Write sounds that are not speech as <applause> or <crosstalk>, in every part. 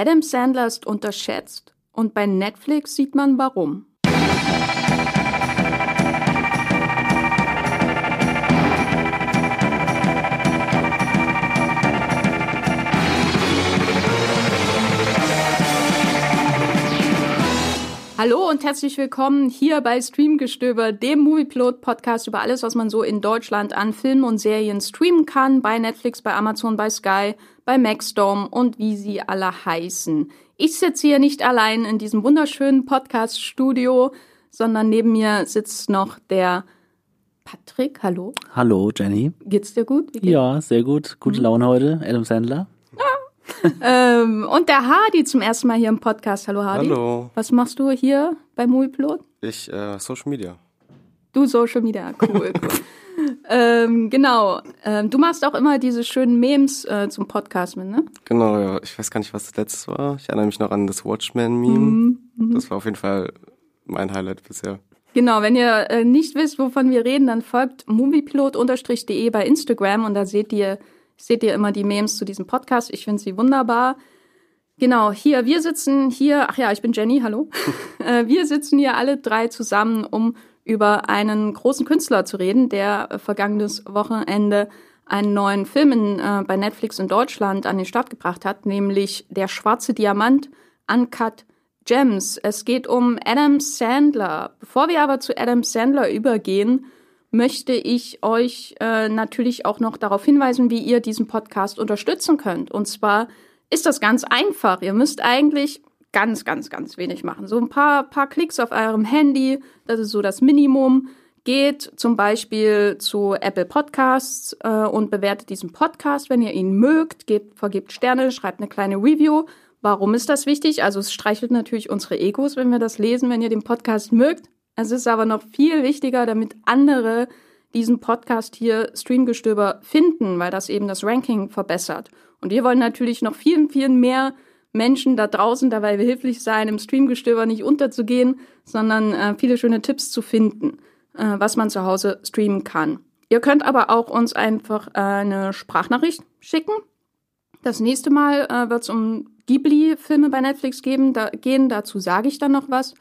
Adam Sandler ist unterschätzt und bei Netflix sieht man warum. Hallo und herzlich willkommen hier bei Streamgestöber, dem Movieplot-Podcast über alles, was man so in Deutschland an Filmen und Serien streamen kann, bei Netflix, bei Amazon, bei Sky, bei Maxdome und wie sie alle heißen. Ich sitze hier nicht allein in diesem wunderschönen Podcast-Studio, sondern neben mir sitzt noch der Patrick. Hallo. Hallo, Jenny. Geht's dir gut? Ja, sehr gut. Gute mhm. Laune heute. Adam Sandler. Ähm, und der Hardy zum ersten Mal hier im Podcast. Hallo Hardy. Hallo. Was machst du hier bei Moviepilot? Ich, äh, Social Media. Du Social Media, cool, <laughs> cool. ähm, genau. Ähm, du machst auch immer diese schönen Memes äh, zum Podcast mit, ne? Genau, ja. Ich weiß gar nicht, was das letzte war. Ich erinnere mich noch an das Watchmen-Meme. Mhm, mhm. das war auf jeden Fall mein Highlight bisher. Genau, wenn ihr äh, nicht wisst, wovon wir reden, dann folgt moviepilot-de bei Instagram und da seht ihr seht ihr immer die Memes zu diesem Podcast. Ich finde sie wunderbar. Genau, hier, wir sitzen hier, ach ja, ich bin Jenny, hallo. <laughs> Äh, wir sitzen hier alle drei zusammen, um über einen großen Künstler zu reden, der vergangenes Wochenende einen neuen Film in, äh, bei Netflix in Deutschland an den Start gebracht hat, nämlich Der schwarze Diamant, Uncut Gems. Es geht um Adam Sandler. Bevor wir aber zu Adam Sandler übergehen, möchte ich euch äh, natürlich auch noch darauf hinweisen, wie ihr diesen Podcast unterstützen könnt. Und zwar ist das ganz einfach. Ihr müsst eigentlich ganz, ganz, ganz wenig machen. So ein paar, paar Klicks auf eurem Handy, das ist so das Minimum. Geht zum Beispiel zu Apple Podcasts äh, und bewertet diesen Podcast, wenn ihr ihn mögt. Gebt, vergebt Sterne, schreibt eine kleine Review. Warum ist das wichtig? Also es streichelt natürlich unsere Egos, wenn wir das lesen, wenn ihr den Podcast mögt. Es ist aber noch viel wichtiger, damit andere diesen Podcast hier Streamgestöber finden, weil das eben das Ranking verbessert. Und wir wollen natürlich noch viel, viel mehr Menschen da draußen dabei behilflich sein, im Streamgestöber nicht unterzugehen, sondern äh, viele schöne Tipps zu finden, äh, was man zu Hause streamen kann. Ihr könnt aber auch uns einfach äh, eine Sprachnachricht schicken. Das nächste Mal äh, wird es um Ghibli-Filme bei Netflix geben, da, gehen. Dazu sage ich dann noch was.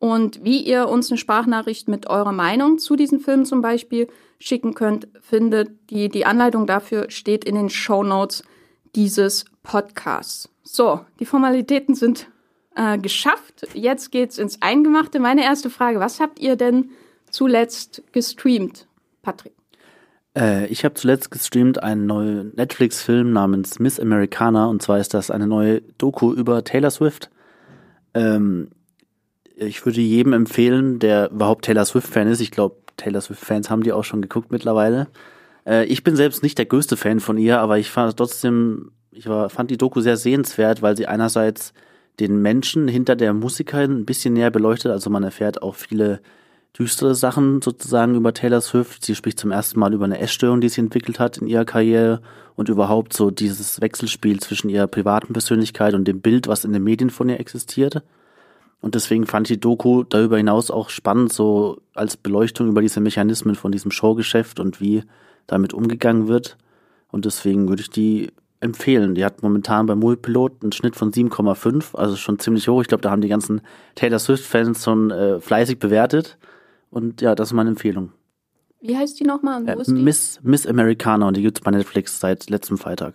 Und wie ihr uns eine Sprachnachricht mit eurer Meinung zu diesen Filmen zum Beispiel schicken könnt, findet die, die Anleitung dafür steht in den Show Notes dieses Podcasts. So, die Formalitäten sind äh, geschafft. Jetzt geht's ins Eingemachte. Meine erste Frage, was habt ihr denn zuletzt gestreamt, Patrick? Äh, ich habe zuletzt gestreamt einen neuen Netflix-Film namens Miss Americana und zwar ist das eine neue Doku über Taylor Swift. Ähm, ich würde jedem empfehlen, der überhaupt Taylor Swift-Fan ist. Ich glaube, Taylor Swift-Fans haben die auch schon geguckt mittlerweile. Äh, ich bin selbst nicht der größte Fan von ihr, aber ich fand trotzdem, ich war, fand die Doku sehr sehenswert, weil sie einerseits den Menschen hinter der Musikerin ein bisschen näher beleuchtet. Also man erfährt auch viele düstere Sachen sozusagen über Taylor Swift. Sie spricht zum ersten Mal über eine Essstörung, die sie entwickelt hat in ihrer Karriere und überhaupt so dieses Wechselspiel zwischen ihrer privaten Persönlichkeit und dem Bild, was in den Medien von ihr existiert. Und deswegen fand ich die Doku darüber hinaus auch spannend, so als Beleuchtung über diese Mechanismen von diesem Showgeschäft und wie damit umgegangen wird. Und deswegen würde ich die empfehlen. Die hat momentan beim Moviepilot einen Schnitt von 7,5, also schon ziemlich hoch. Ich glaube, da haben die ganzen Taylor Swift-Fans schon äh, fleißig bewertet. Und ja, das ist meine Empfehlung. Wie heißt die nochmal? Äh, Miss, Miss Americana und die gibt's bei Netflix seit letztem Freitag.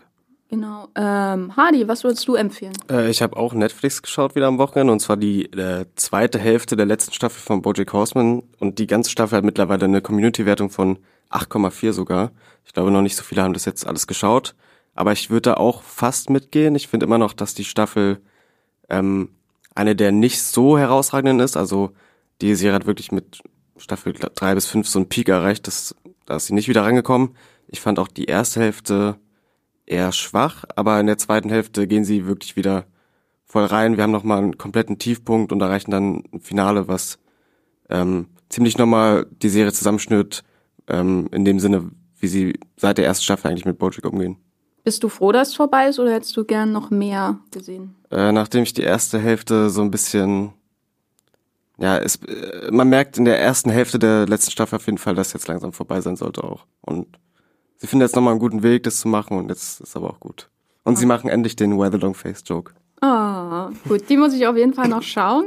Genau. Ähm, Hardy, was würdest du empfehlen? Äh, ich habe auch Netflix geschaut wieder am Wochenende und zwar die äh, zweite Hälfte der letzten Staffel von BoJack Horseman und die ganze Staffel hat mittlerweile eine Community-Wertung von 8,4 sogar. Ich glaube noch nicht so viele haben das jetzt alles geschaut, aber ich würde da auch fast mitgehen. Ich finde immer noch, dass die Staffel ähm, eine der nicht so herausragenden ist. Also die Serie hat wirklich mit Staffel drei bis fünf so einen Peak erreicht, das, da ist sie nicht wieder rangekommen. Ich fand auch die erste Hälfte eher schwach, aber in der zweiten Hälfte gehen sie wirklich wieder voll rein. Wir haben nochmal einen kompletten Tiefpunkt und erreichen dann ein Finale, was ähm, ziemlich nochmal die Serie zusammenschnürt, ähm, in dem Sinne, wie sie seit der ersten Staffel eigentlich mit Bojack umgehen. Bist du froh, dass es vorbei ist oder hättest du gern noch mehr gesehen? Äh, nachdem ich die erste Hälfte so ein bisschen, ja, es, äh, man merkt in der ersten Hälfte der letzten Staffel auf jeden Fall, dass jetzt langsam vorbei sein sollte auch. Und sie finden jetzt nochmal einen guten Weg, das zu machen und jetzt ist aber auch gut. Und okay. sie machen endlich den Weather Long Face Joke. Ah, gut, die muss ich auf jeden Fall noch schauen.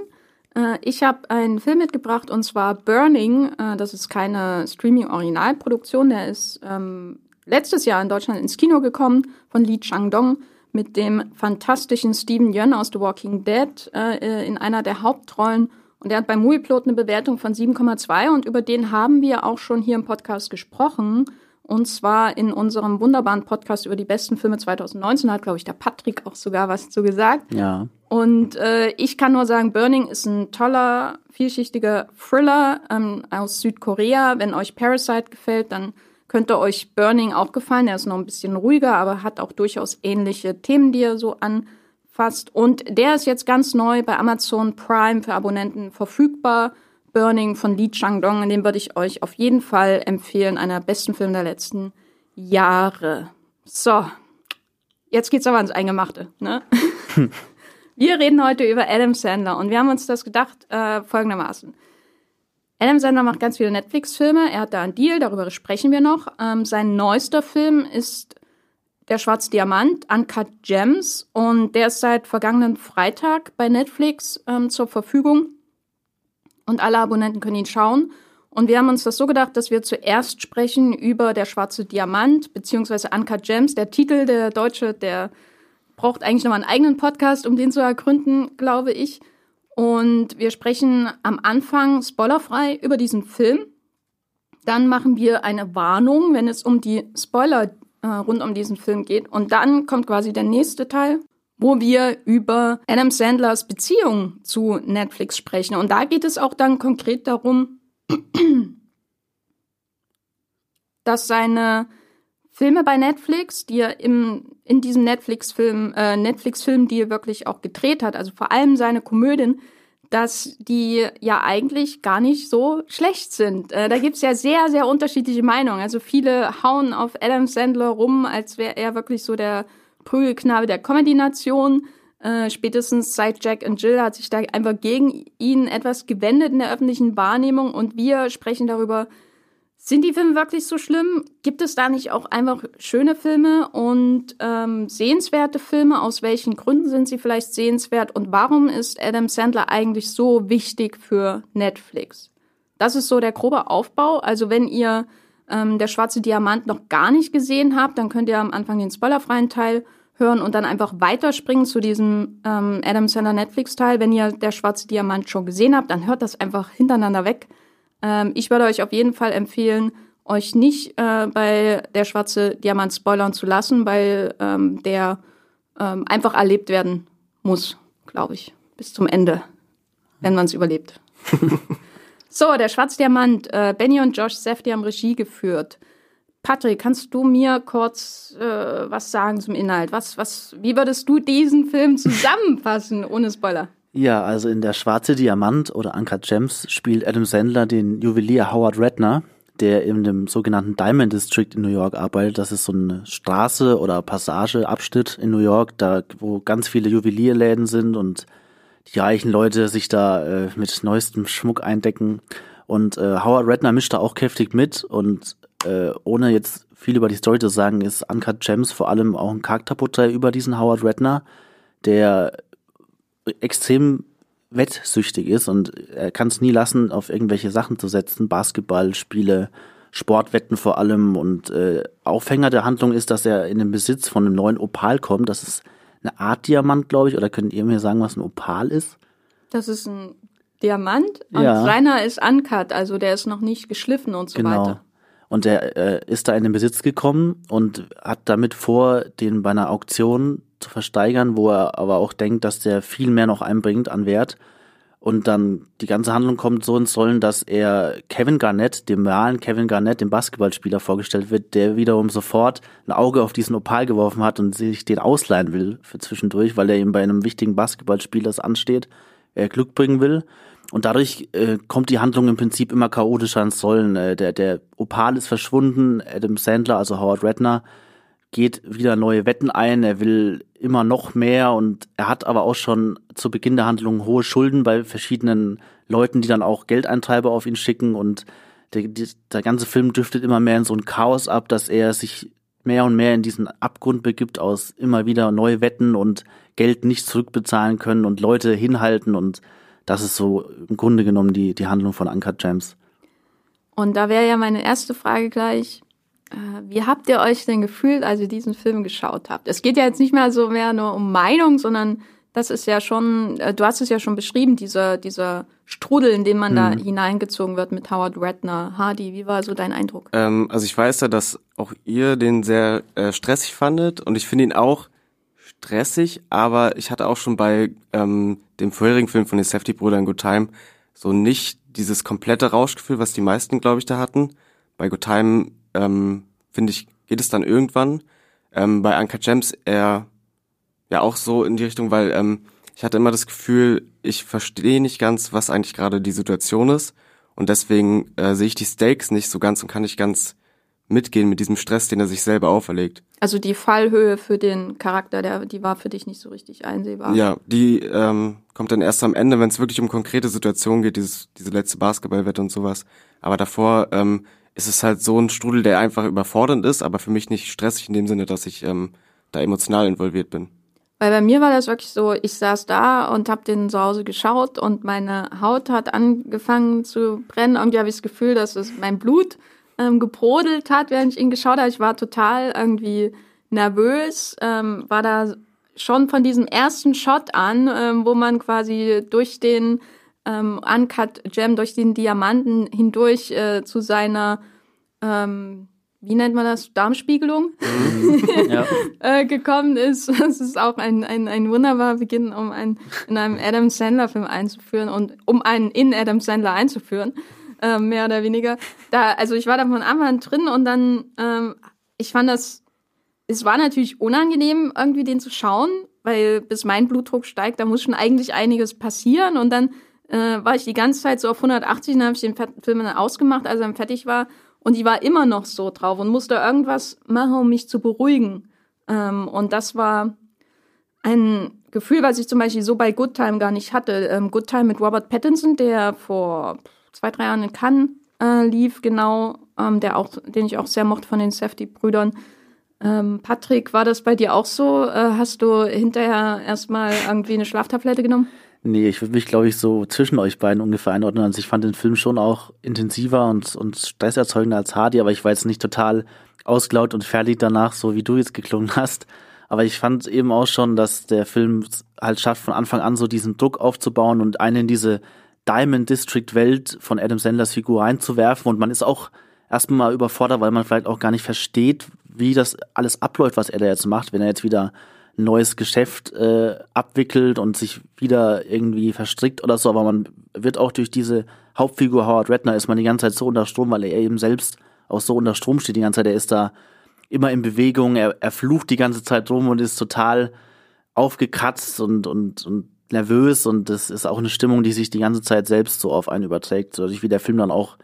Äh, ich habe einen Film mitgebracht und zwar Burning. Äh, das ist keine Streaming-Originalproduktion. Der ist ähm, letztes Jahr in Deutschland ins Kino gekommen von Lee Chang-dong mit dem fantastischen Steven Yeun aus The Walking Dead äh, in einer der Hauptrollen. Und er hat beim Movieplot eine Bewertung von 7,2 und über den haben wir auch schon hier im Podcast gesprochen. Und zwar in unserem wunderbaren Podcast über die besten Filme 2019 hat, glaube ich, der Patrick auch sogar was zu gesagt. Ja. Und äh, ich kann nur sagen, Burning ist ein toller, vielschichtiger Thriller ähm, aus Südkorea. Wenn euch Parasite gefällt, dann könnte euch Burning auch gefallen. Er ist noch ein bisschen ruhiger, aber hat auch durchaus ähnliche Themen, die er so anfasst. Und der ist jetzt ganz neu bei Amazon Prime für Abonnenten verfügbar. Burning von Lee Chang-dong, den würde ich euch auf jeden Fall empfehlen. Einer der besten Filme der letzten Jahre. So, jetzt geht's aber ans Eingemachte. Ne? <laughs> wir reden heute über Adam Sandler und wir haben uns das gedacht äh, folgendermaßen. Adam Sandler macht ganz viele Netflix-Filme. Er hat da einen Deal, darüber sprechen wir noch. Ähm, sein neuester Film ist Der Schwarze Diamant, Uncut Gems. Und der ist seit vergangenen Freitag bei Netflix ähm, zur Verfügung. Und alle Abonnenten können ihn schauen. Und wir haben uns das so gedacht, dass wir zuerst sprechen über Der Schwarze Diamant, beziehungsweise Uncut Gems. Der Titel, der deutsche, der braucht eigentlich nochmal einen eigenen Podcast, um den zu ergründen, glaube ich. Und wir sprechen am Anfang spoilerfrei über diesen Film. Dann machen wir eine Warnung, wenn es um die Spoiler äh, rund um diesen Film geht. Und dann kommt quasi der nächste Teil, wo wir über Adam Sandlers Beziehung zu Netflix sprechen. Und da geht es auch dann konkret darum, <clears throat> dass seine Filme bei Netflix, die er im, in diesem Netflix-Film, äh, Netflix-Film, die er wirklich auch gedreht hat, also vor allem seine Komödien, dass die ja eigentlich gar nicht so schlecht sind. Äh, da gibt's ja sehr, sehr unterschiedliche Meinungen. Also viele hauen auf Adam Sandler rum, als wäre er wirklich so der Prügelknabe der Comedy-Nation. Äh, spätestens seit Jack und Jill hat sich da einfach gegen ihn etwas gewendet in der öffentlichen Wahrnehmung und wir sprechen darüber, sind die Filme wirklich so schlimm? Gibt es da nicht auch einfach schöne Filme und ähm, sehenswerte Filme? Aus welchen Gründen sind sie vielleicht sehenswert? Und warum ist Adam Sandler eigentlich so wichtig für Netflix? Das ist so der grobe Aufbau. Also wenn ihr ähm, Der schwarze Diamant noch gar nicht gesehen habt, dann könnt ihr am Anfang den spoilerfreien Teil hören und dann einfach weiterspringen zu diesem ähm, Adam Sandler Netflix-Teil. Wenn ihr Der schwarze Diamant schon gesehen habt, dann hört das einfach hintereinander weg ähm, ich würde euch auf jeden Fall empfehlen, euch nicht äh, bei der schwarze Diamant spoilern zu lassen, weil ähm, der ähm, einfach erlebt werden muss, glaube ich, bis zum Ende, wenn man es überlebt. <laughs> so, der schwarze Diamant. Äh, Benny und Josh Safdie haben Regie geführt. Patrick, kannst du mir kurz äh, was sagen zum Inhalt? Was, was, wie würdest du diesen Film zusammenfassen, <laughs> ohne Spoiler? Ja, also in der Schwarze Diamant oder Uncut Gems spielt Adam Sandler den Juwelier Howard Redner, der in dem sogenannten Diamond District in New York arbeitet. Das ist so eine Straße oder Passage, Abschnitt in New York, da wo ganz viele Juwelierläden sind und die reichen Leute sich da äh, mit neuestem Schmuck eindecken. Und äh, Howard Redner mischt da auch kräftig mit und äh, ohne jetzt viel über die Story zu sagen, ist Uncut Gems vor allem auch ein Charakterporträt über diesen Howard Redner, der extrem wettsüchtig ist und er kann es nie lassen, auf irgendwelche Sachen zu setzen, Basketballspiele, Sportwetten vor allem und äh, Aufhänger der Handlung ist, dass er in den Besitz von einem neuen Opal kommt. Das ist eine Art Diamant, glaube ich, oder könnt ihr mir sagen, was ein Opal ist? Das ist ein Diamant und Ja. seiner ist uncut, also der ist noch nicht geschliffen und so Genau. weiter. Und er äh, ist da in den Besitz gekommen und hat damit vor, den bei einer Auktion zu versteigern, wo er aber auch denkt, dass der viel mehr noch einbringt an Wert. Und dann die ganze Handlung kommt so ins Rollen, dass er Kevin Garnett, dem realen Kevin Garnett, dem Basketballspieler, vorgestellt wird, der wiederum sofort ein Auge auf diesen Opal geworfen hat und sich den ausleihen will für zwischendurch, weil er ihm bei einem wichtigen Basketballspiel, das ansteht, äh, Glück bringen will. Und dadurch äh, kommt die Handlung im Prinzip immer chaotischer ins Rollen. Äh, der, der Opal ist verschwunden, Adam Sandler, also Howard Redner, geht wieder neue Wetten ein, er will immer noch mehr und er hat aber auch schon zu Beginn der Handlung hohe Schulden bei verschiedenen Leuten, die dann auch Geldeintreiber auf ihn schicken und der, der ganze Film driftet immer mehr in so ein Chaos ab, dass er sich mehr und mehr in diesen Abgrund begibt aus immer wieder neu wetten und Geld nicht zurückbezahlen können und Leute hinhalten und das ist so im Grunde genommen die, die Handlung von Uncut Gems. Und da wäre ja meine erste Frage gleich, äh, wie habt ihr euch denn gefühlt, als ihr diesen Film geschaut habt? Es geht ja jetzt nicht mehr so mehr nur um Meinung, sondern das ist ja schon, äh, du hast es ja schon beschrieben, dieser, dieser Strudel, in den man mhm. da hineingezogen wird mit Howard Redner. Hardy, wie war so dein Eindruck? Ähm, also ich weiß ja, dass auch ihr den sehr äh, stressig fandet und ich finde ihn auch stressig, aber ich hatte auch schon bei ähm, dem vorherigen Film von den Safety-Brüdern Good Time so nicht dieses komplette Rauschgefühl, was die meisten, glaube ich, da hatten. Bei Good Time, ähm, finde ich, geht es dann irgendwann. Ähm, bei Anka Gems eher ja auch so in die Richtung, weil ähm, ich hatte immer das Gefühl, ich verstehe nicht ganz, was eigentlich gerade die Situation ist. Und deswegen äh, sehe ich die Stakes nicht so ganz und kann nicht ganz mitgehen mit diesem Stress, den er sich selber auferlegt. Also die Fallhöhe für den Charakter, der, die war für dich nicht so richtig einsehbar. Ja, die ähm, kommt dann erst am Ende, wenn es wirklich um konkrete Situationen geht, dieses, diese letzte Basketballwette und sowas. Aber davor ähm, ist es halt so ein Strudel, der einfach überfordernd ist, aber für mich nicht stressig in dem Sinne, dass ich ähm, da emotional involviert bin. Weil bei mir war das wirklich so, ich saß da und habe den zu Hause geschaut und meine Haut hat angefangen zu brennen. Irgendwie habe ich das Gefühl, dass es mein Blut ähm, gebrodelt hat, während ich ihn geschaut habe. Ich war total irgendwie nervös, ähm, war da schon von diesem ersten Shot an, ähm, wo man quasi durch den ähm, Uncut Gem, durch den Diamanten hindurch äh, zu seiner ähm, wie nennt man das, Darmspiegelung mhm. ja. <laughs> äh, gekommen ist. <laughs> Es ist auch ein, ein, ein wunderbarer Beginn, um einen in einem Adam Sandler-Film einzuführen und um einen in Adam Sandler einzuführen, äh, mehr oder weniger. Da, also ich war da von Anfang an drin und dann, ähm, ich fand das, es war natürlich unangenehm, irgendwie den zu schauen, weil bis mein Blutdruck steigt, da muss schon eigentlich einiges passieren und dann äh, war ich die ganze Zeit so auf 180 und dann habe ich den Film dann ausgemacht, als er fertig war und die war immer noch so drauf und musste irgendwas machen, um mich zu beruhigen. Ähm, und das war ein Gefühl, was ich zum Beispiel so bei Good Time gar nicht hatte. Ähm, Good Time mit Robert Pattinson, der vor zwei, drei Jahren in Cannes äh, lief, genau, ähm, der auch, den ich auch sehr mochte von den Safety-Brüdern. Ähm, Patrick, war das bei dir auch so? Äh, hast du hinterher erstmal irgendwie eine Schlaftablette genommen? Nee, ich würde mich, glaube ich, so zwischen euch beiden ungefähr einordnen. Also ich fand den Film schon auch intensiver und, und stresserzeugender als Hardy, aber ich war jetzt nicht total ausgelaut und fertig danach, so wie du jetzt geklungen hast. Aber ich fand eben auch schon, dass der Film halt schafft, von Anfang an so diesen Druck aufzubauen und einen in diese Diamond District Welt von Adam Sandlers Figur reinzuwerfen. Und man ist auch erstmal überfordert, weil man vielleicht auch gar nicht versteht, wie das alles abläuft, was er da jetzt macht, wenn er jetzt wieder neues Geschäft äh, abwickelt und sich wieder irgendwie verstrickt oder so, aber man wird auch durch diese Hauptfigur Howard Redner ist man die ganze Zeit so unter Strom, weil er eben selbst auch so unter Strom steht die ganze Zeit. Er ist da immer in Bewegung, er, er flucht die ganze Zeit rum und ist total aufgekratzt und, und, und nervös und das ist auch eine Stimmung, die sich die ganze Zeit selbst so auf einen überträgt, so wie der Film dann auch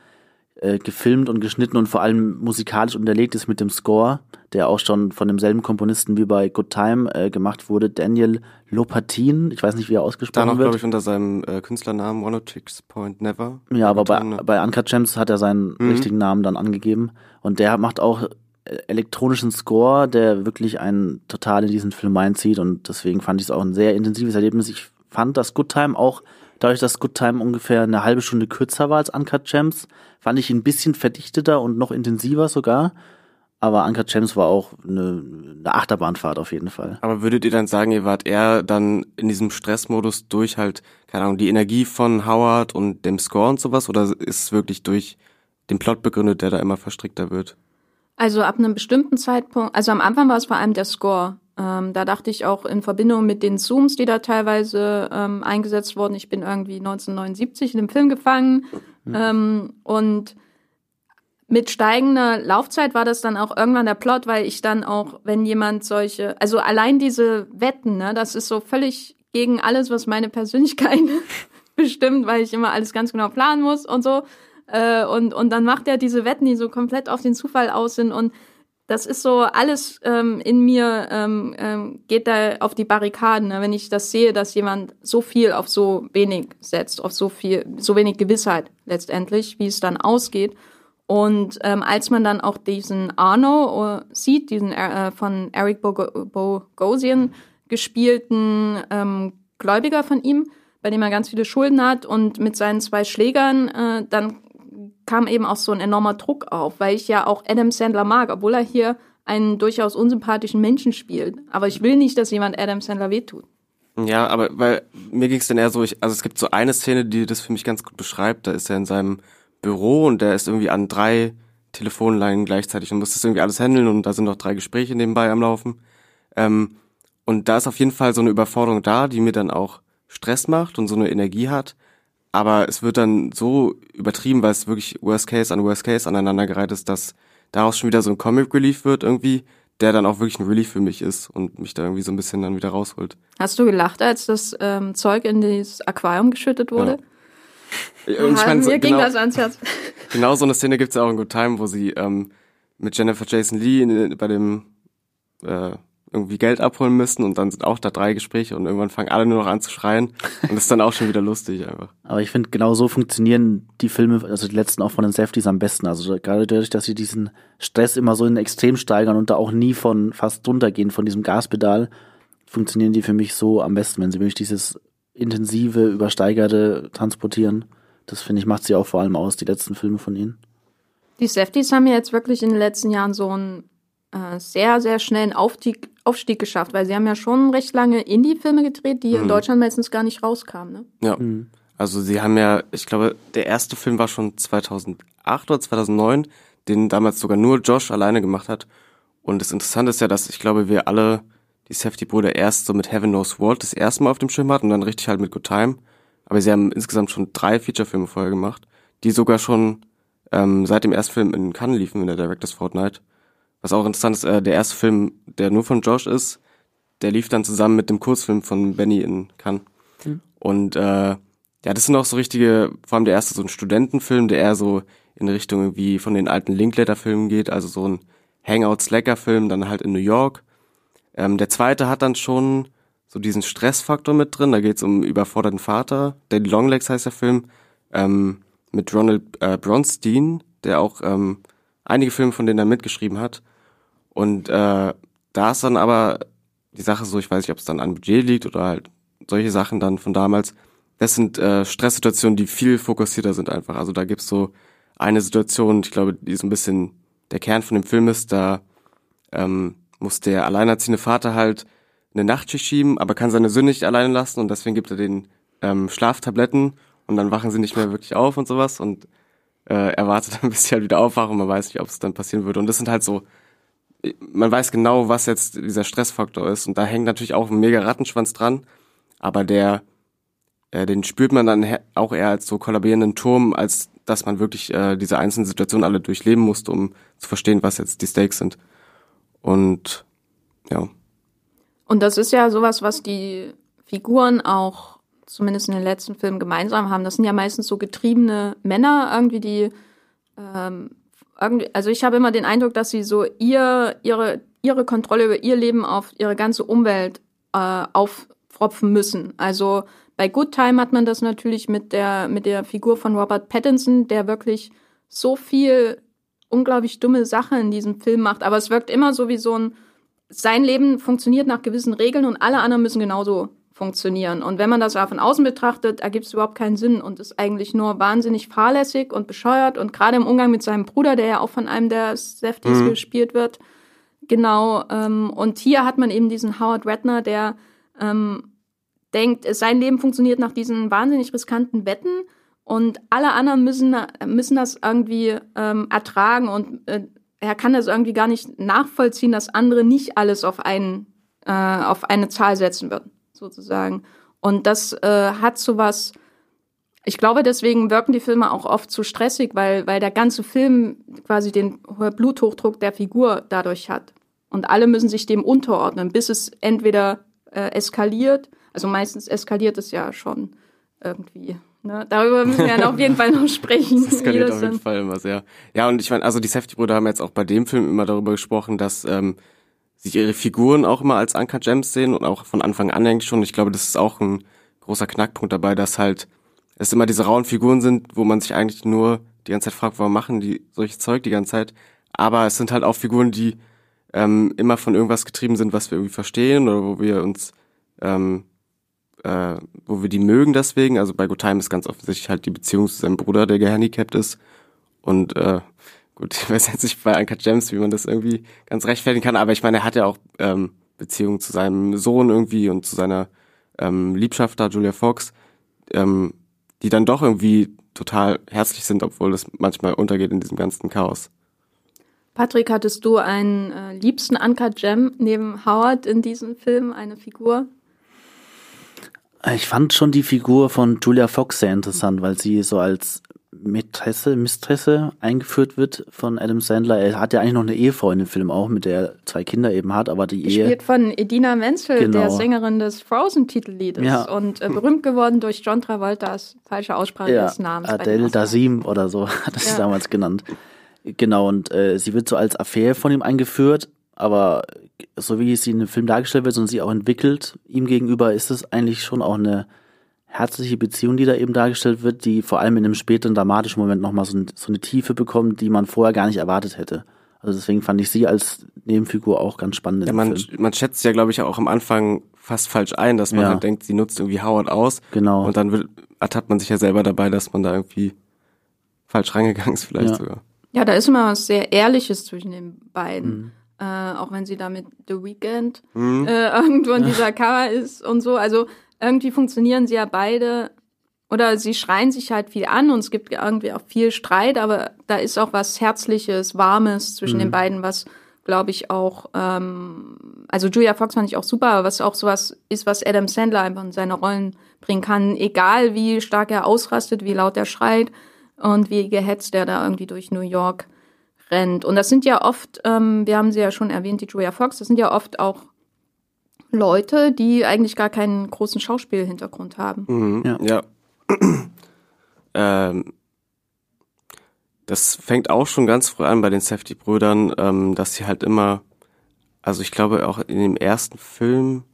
äh, gefilmt und geschnitten und vor allem musikalisch unterlegt ist mit dem Score, der auch schon von demselben Komponisten wie bei Good Time äh, gemacht wurde, Daniel Lopatin. Ich weiß nicht, wie er ausgesprochen da noch, wird. glaube ich, unter seinem äh, Künstlernamen One Point Never. Ja, aber bei, bei Uncut Gems hat er seinen mhm. richtigen Namen dann angegeben. Und der macht auch äh, elektronischen Score, der wirklich einen total in diesen Film einzieht. Und deswegen fand ich es auch ein sehr intensives Erlebnis. Ich fand, dass Good Time auch Dadurch, dass Good Time ungefähr eine halbe Stunde kürzer war als Uncut Gems, fand ich ihn ein bisschen verdichteter und noch intensiver sogar. Aber Uncut Gems war auch eine, eine Achterbahnfahrt auf jeden Fall. Aber würdet ihr dann sagen, ihr wart eher dann in diesem Stressmodus durch halt, keine Ahnung, die Energie von Howard und dem Score und sowas? Oder ist es wirklich durch den Plot begründet, der da immer verstrickter wird? Also ab einem bestimmten Zeitpunkt, also am Anfang war es vor allem der Score. Ähm, da dachte ich auch in Verbindung mit den Zooms, die da teilweise ähm, eingesetzt wurden. Ich bin irgendwie 1979 in dem Film gefangen mhm. ähm, und mit steigender Laufzeit war das dann auch irgendwann der Plot, weil ich dann auch, wenn jemand solche, also allein diese Wetten, ne, das ist so völlig gegen alles, was meine Persönlichkeit <laughs> bestimmt, weil ich immer alles ganz genau planen muss und so. Äh, und, und dann macht er diese Wetten, die so komplett auf den Zufall aus sind und das ist so alles ähm, in mir ähm, ähm, geht da auf die Barrikaden, ne? wenn ich das sehe, dass jemand so viel auf so wenig setzt, auf so viel, so wenig Gewissheit letztendlich, wie es dann ausgeht. Und ähm, als man dann auch diesen Arno äh, sieht, diesen äh, von Eric Bogosian gespielten ähm, Gläubiger von ihm, bei dem er ganz viele Schulden hat und mit seinen zwei Schlägern, äh, dann kam eben auch so ein enormer Druck auf, weil ich ja auch Adam Sandler mag, obwohl er hier einen durchaus unsympathischen Menschen spielt. Aber ich will nicht, dass jemand Adam Sandler wehtut. Ja, aber weil mir ging es dann eher so, ich, also es gibt so eine Szene, die das für mich ganz gut beschreibt. Da ist er in seinem Büro und der ist irgendwie an drei Telefonleinen gleichzeitig und muss das irgendwie alles handeln und da sind noch drei Gespräche nebenbei am Laufen. Ähm, und da ist auf jeden Fall so eine Überforderung da, die mir dann auch Stress macht und so eine Energie hat. Aber es wird dann so übertrieben, weil es wirklich Worst Case an Worst Case aneinandergereiht ist, dass daraus schon wieder so ein Comic Relief wird irgendwie, der dann auch wirklich ein Relief für mich ist und mich da irgendwie so ein bisschen dann wieder rausholt. Hast du gelacht, als das ähm, Zeug in das Aquarium geschüttet wurde? Ja. Und ich mein, so, mir genau, ging das ans Herz. <laughs> Genau so eine Szene gibt's ja auch in Good Time, wo sie ähm, mit Jennifer Jason Lee in, bei dem äh, irgendwie Geld abholen müssen und dann sind auch da drei Gespräche und irgendwann fangen alle nur noch an zu schreien <laughs> und das ist dann auch schon wieder lustig einfach. Aber ich finde, genau so funktionieren die Filme, also die letzten auch von den Safeties am besten. Also gerade dadurch, dass sie diesen Stress immer so in Extrem steigern und da auch nie von fast drunter gehen von diesem Gaspedal, funktionieren die für mich so am besten, wenn sie wirklich dieses intensive, übersteigerte transportieren. Das finde ich, macht sie auch vor allem aus, die letzten Filme von ihnen. Die Safeties haben ja jetzt wirklich in den letzten Jahren so einen äh, sehr, sehr schnellen Aufstieg, Aufstieg geschafft, weil sie haben ja schon recht lange Indie-Filme gedreht, die mhm. in Deutschland meistens gar nicht rauskamen. Ne? Ja. Mhm. Also sie haben ja, ich glaube, der erste Film war schon 2008 oder 2009, den damals sogar nur Josh alleine gemacht hat. Und das Interessante ist ja, dass ich glaube, wir alle die Safety-Brüder erst so mit Heaven Knows What das erste Mal auf dem Schirm hatten und dann richtig halt mit Good Time. Aber sie haben insgesamt schon drei Feature-Filme vorher gemacht, die sogar schon ähm, seit dem ersten Film in Cannes liefen in der Directors Fortnite. Was auch interessant ist, äh, der erste Film, der nur von Josh ist, der lief dann zusammen mit dem Kurzfilm von Benny in Cannes. Mhm. Und äh, ja, das sind auch so richtige, vor allem der erste so ein Studentenfilm, der eher so in Richtung irgendwie von den alten Linklater-Filmen geht, also so ein Hangout-Slacker-Film, dann halt in New York. Ähm, der zweite hat dann schon so diesen Stressfaktor mit drin, da geht es um überforderten Vater. Daddy Longlegs heißt der Film, ähm, mit Ronald äh, Bronstein, der auch ähm, einige Filme von denen er mitgeschrieben hat. Und äh, da ist dann aber die Sache so, ich weiß nicht, ob es dann an Budget liegt oder halt solche Sachen dann von damals. Das sind äh, Stresssituationen, die viel fokussierter sind einfach. Also da gibt's so eine Situation, ich glaube, die so ein bisschen der Kern von dem Film ist, da ähm, muss der alleinerziehende Vater halt eine Nachtschicht schieben, aber kann seine Söhne nicht alleine lassen und deswegen gibt er den ähm, Schlaftabletten und dann wachen sie nicht mehr wirklich auf und sowas und äh, er wartet <laughs> dann, bis sie halt wieder aufwachen, man weiß nicht, ob es dann passieren würde. Und das sind halt so, man weiß genau, was jetzt dieser Stressfaktor ist. Und da hängt natürlich auch ein mega Rattenschwanz dran, aber der, äh, den spürt man dann auch eher als so kollabierenden Turm, als dass man wirklich äh, diese einzelnen Situationen alle durchleben musste, um zu verstehen, was jetzt die Stakes sind. Und ja. Und das ist ja sowas, was die Figuren auch zumindest in den letzten Filmen gemeinsam haben. Das sind ja meistens so getriebene Männer irgendwie, die ähm, also ich habe immer den Eindruck, dass sie so ihr, ihre, ihre Kontrolle über ihr Leben auf ihre ganze Umwelt äh, aufpropfen müssen. Also bei Good Time hat man das natürlich mit der, mit der Figur von Robert Pattinson, der wirklich so viel unglaublich dumme Sachen in diesem Film macht. Aber es wirkt immer so wie so ein, sein Leben funktioniert nach gewissen Regeln und alle anderen müssen genauso funktionieren. Und wenn man das von außen betrachtet, ergibt es überhaupt keinen Sinn und ist eigentlich nur wahnsinnig fahrlässig und bescheuert. Und gerade im Umgang mit seinem Bruder, der ja auch von einem der Safeties mhm. gespielt wird. Genau. Ähm, und hier hat man eben diesen Howard Redner, der ähm, denkt, sein Leben funktioniert nach diesen wahnsinnig riskanten Wetten und alle anderen müssen, müssen das irgendwie ähm, ertragen und äh, er kann das irgendwie gar nicht nachvollziehen, dass andere nicht alles auf, einen, äh, auf eine Zahl setzen würden sozusagen. Und das äh, hat so was, ich glaube, deswegen wirken die Filme auch oft zu stressig, weil, weil der ganze Film quasi den Bluthochdruck der Figur dadurch hat. Und alle müssen sich dem unterordnen, bis es entweder äh, eskaliert, also meistens eskaliert es ja schon irgendwie. Ne? Darüber müssen wir dann auf jeden Fall noch sprechen. Das eskaliert auf jeden Fall immer sehr. Ja, und ich meine, also die Safety-Brüder haben jetzt auch bei dem Film immer darüber gesprochen, dass ähm, sich ihre Figuren auch immer als Anker Gems sehen und auch von Anfang an eigentlich schon. Ich glaube, das ist auch ein großer Knackpunkt dabei, dass halt es immer diese rauen Figuren sind, wo man sich eigentlich nur die ganze Zeit fragt, warum machen die solche Zeug die ganze Zeit. Aber es sind halt auch Figuren, die ähm, immer von irgendwas getrieben sind, was wir irgendwie verstehen oder wo wir uns, ähm, äh, wo wir die mögen deswegen. Also bei Good Time ist ganz offensichtlich halt die Beziehung zu seinem Bruder, der gehandicapt ist. Und äh, gut, <laughs> ich weiß jetzt nicht bei Anka James, wie man das irgendwie ganz rechtfertigen kann, aber ich meine, er hat ja auch ähm, Beziehungen zu seinem Sohn irgendwie und zu seiner ähm, Liebschafter Julia Fox, ähm, die dann doch irgendwie total herzlich sind, obwohl das manchmal untergeht in diesem ganzen Chaos. Patrick, hattest du einen äh, liebsten Uncut Gem neben Howard in diesem Film, eine Figur? Ich fand schon die Figur von Julia Fox sehr interessant, weil sie so als Mätresse, Mistresse eingeführt wird von Adam Sandler. Er hat ja eigentlich noch eine Ehefrau in dem Film auch, mit der er zwei Kinder eben hat, aber die Gespielt Ehe. Gespielt von Edina Menzel, Genau. der Sängerin des Frozen-Titelliedes Ja. und äh, berühmt geworden durch John Travoltas falsche Aussprache Ja, des Namens. Adele. Dasim oder so <laughs> hat es Ja. damals genannt. Genau, und äh, sie wird so als Affäre von ihm eingeführt, aber so wie sie in dem Film dargestellt wird und sie auch entwickelt, ihm gegenüber ist es eigentlich schon auch eine herzliche Beziehung, die da eben dargestellt wird, die vor allem in einem späteren dramatischen Moment nochmal so, ein, so eine Tiefe bekommt, die man vorher gar nicht erwartet hätte. Also deswegen fand ich sie als Nebenfigur auch ganz spannend. Ja, man, Film. man schätzt ja, glaube ich, auch am Anfang fast falsch ein, dass man Ja. halt denkt, sie nutzt irgendwie Howard aus. Genau. Und dann wird, ertappt man sich ja selber dabei, dass man da irgendwie falsch reingegangen ist, vielleicht Ja. sogar. Ja, da ist immer was sehr Ehrliches zwischen den beiden. Mhm. Äh, auch wenn sie da mit The Weeknd äh, irgendwo in dieser Cover ist und so. Also irgendwie funktionieren sie ja beide oder sie schreien sich halt viel an und es gibt irgendwie auch viel Streit, aber da ist auch was Herzliches, Warmes zwischen den beiden, was glaube ich auch, ähm, also Julia Fox fand ich auch super, aber was auch sowas ist, was Adam Sandler einfach in seine Rollen bringen kann, egal wie stark er ausrastet, wie laut er schreit und wie gehetzt er da irgendwie durch New York rennt. Und das sind ja oft, ähm, wir haben sie ja schon erwähnt, die Julia Fox, das sind ja oft auch Leute, die eigentlich gar keinen großen Schauspielhintergrund haben. Mhm. Ja. Ja. <clears throat> ähm, das fängt auch schon ganz früh an bei den Safety-Brüdern, ähm, dass sie halt immer, also ich glaube auch in dem ersten Film,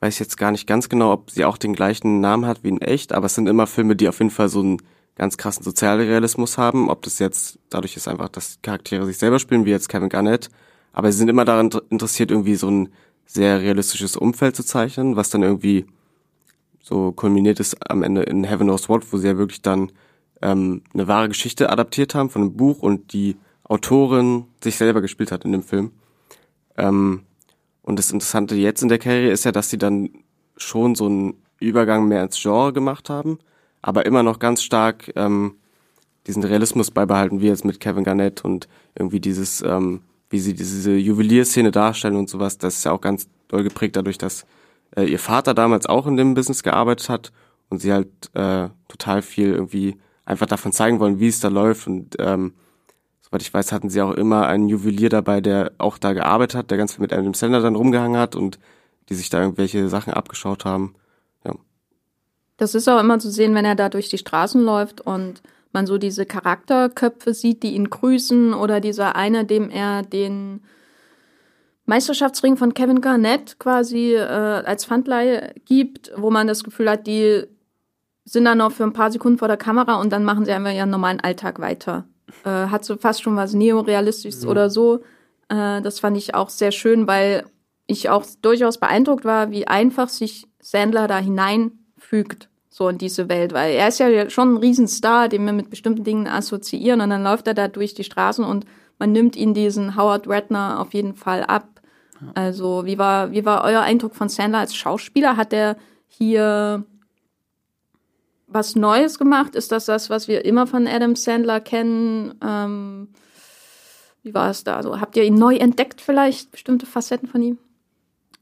weiß ich jetzt gar nicht ganz genau, ob sie auch den gleichen Namen hat wie in echt, aber es sind immer Filme, die auf jeden Fall so einen ganz krassen Sozialrealismus haben. Ob das jetzt dadurch ist einfach, dass Charaktere sich selber spielen, wie jetzt Kevin Garnett, aber sie sind immer daran interessiert, irgendwie so ein sehr realistisches Umfeld zu zeichnen, was dann irgendwie so kulminiert ist am Ende in Heaven Knows What, wo sie ja wirklich dann ähm, eine wahre Geschichte adaptiert haben von einem Buch und die Autorin sich selber gespielt hat in dem Film. Ähm, und das Interessante jetzt in der Karriere ist ja, dass sie dann schon so einen Übergang mehr ins Genre gemacht haben, aber immer noch ganz stark ähm, diesen Realismus beibehalten, wie jetzt mit Kevin Garnett und irgendwie dieses, ähm, wie sie diese Juwelierszene darstellen und sowas, das ist ja auch ganz doll geprägt dadurch, dass äh, ihr Vater damals auch in dem Business gearbeitet hat und sie halt äh, total viel irgendwie einfach davon zeigen wollen, wie es da läuft und ähm, soweit ich weiß, hatten sie auch immer einen Juwelier dabei, der auch da gearbeitet hat, der ganz viel mit einem Sender dann rumgehangen hat und die sich da irgendwelche Sachen abgeschaut haben. Ja. Das ist auch immer zu sehen, wenn er da durch die Straßen läuft und man so diese Charakterköpfe sieht, die ihn grüßen oder dieser eine, dem er den Meisterschaftsring von Kevin Garnett quasi äh, als Pfandleihe gibt, wo man das Gefühl hat, die sind dann noch für ein paar Sekunden vor der Kamera und dann machen sie einfach ihren normalen Alltag weiter. Äh, hat so fast schon was Neorealistisches oder so. Äh, das fand ich auch sehr schön, weil ich auch durchaus beeindruckt war, wie einfach sich Sandler da hineinfügt, so in diese Welt, weil er ist ja schon ein Riesenstar, den wir mit bestimmten Dingen assoziieren und dann läuft er da durch die Straßen und man nimmt ihn diesen Howard Ratner auf jeden Fall ab. Also, wie war, wie war euer Eindruck von Sandler als Schauspieler? Hat er hier was Neues gemacht? Ist das das, was wir immer von Adam Sandler kennen? Ähm, wie war es da? Also, habt ihr ihn neu entdeckt vielleicht, bestimmte Facetten von ihm?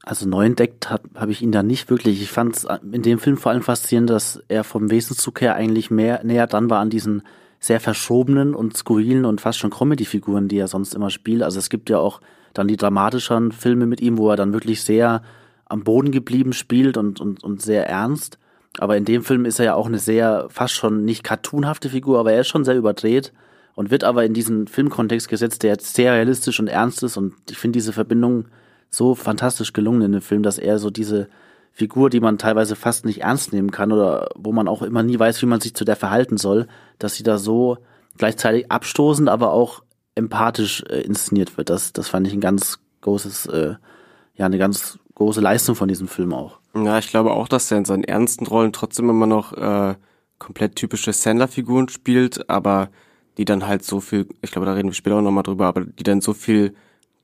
Also neu entdeckt habe hab ich ihn da nicht wirklich. Ich fand es in dem Film vor allem faszinierend, dass er vom Wesenszug her eigentlich mehr näher dran war an diesen sehr verschobenen und skurrilen und fast schon Comedy-Figuren, die er sonst immer spielt. Also es gibt ja auch dann die dramatischeren Filme mit ihm, wo er dann wirklich sehr am Boden geblieben spielt und, und, und sehr ernst. Aber in dem Film ist er ja auch eine sehr, fast schon nicht cartoonhafte Figur, aber er ist schon sehr überdreht und wird aber in diesen Filmkontext gesetzt, der jetzt sehr realistisch und ernst ist. Und ich finde diese Verbindung so fantastisch gelungen in dem Film, dass er so diese Figur, die man teilweise fast nicht ernst nehmen kann oder wo man auch immer nie weiß, wie man sich zu der verhalten soll, dass sie da so gleichzeitig abstoßend, aber auch empathisch äh, inszeniert wird. Das, das fand ich ein ganz großes, äh, ja, eine ganz große Leistung von diesem Film auch. Ja, ich glaube auch, dass er in seinen ernsten Rollen trotzdem immer noch äh, komplett typische Sandler-Figuren spielt, aber die dann halt so viel, ich glaube, da reden wir später auch nochmal drüber, aber die dann so viel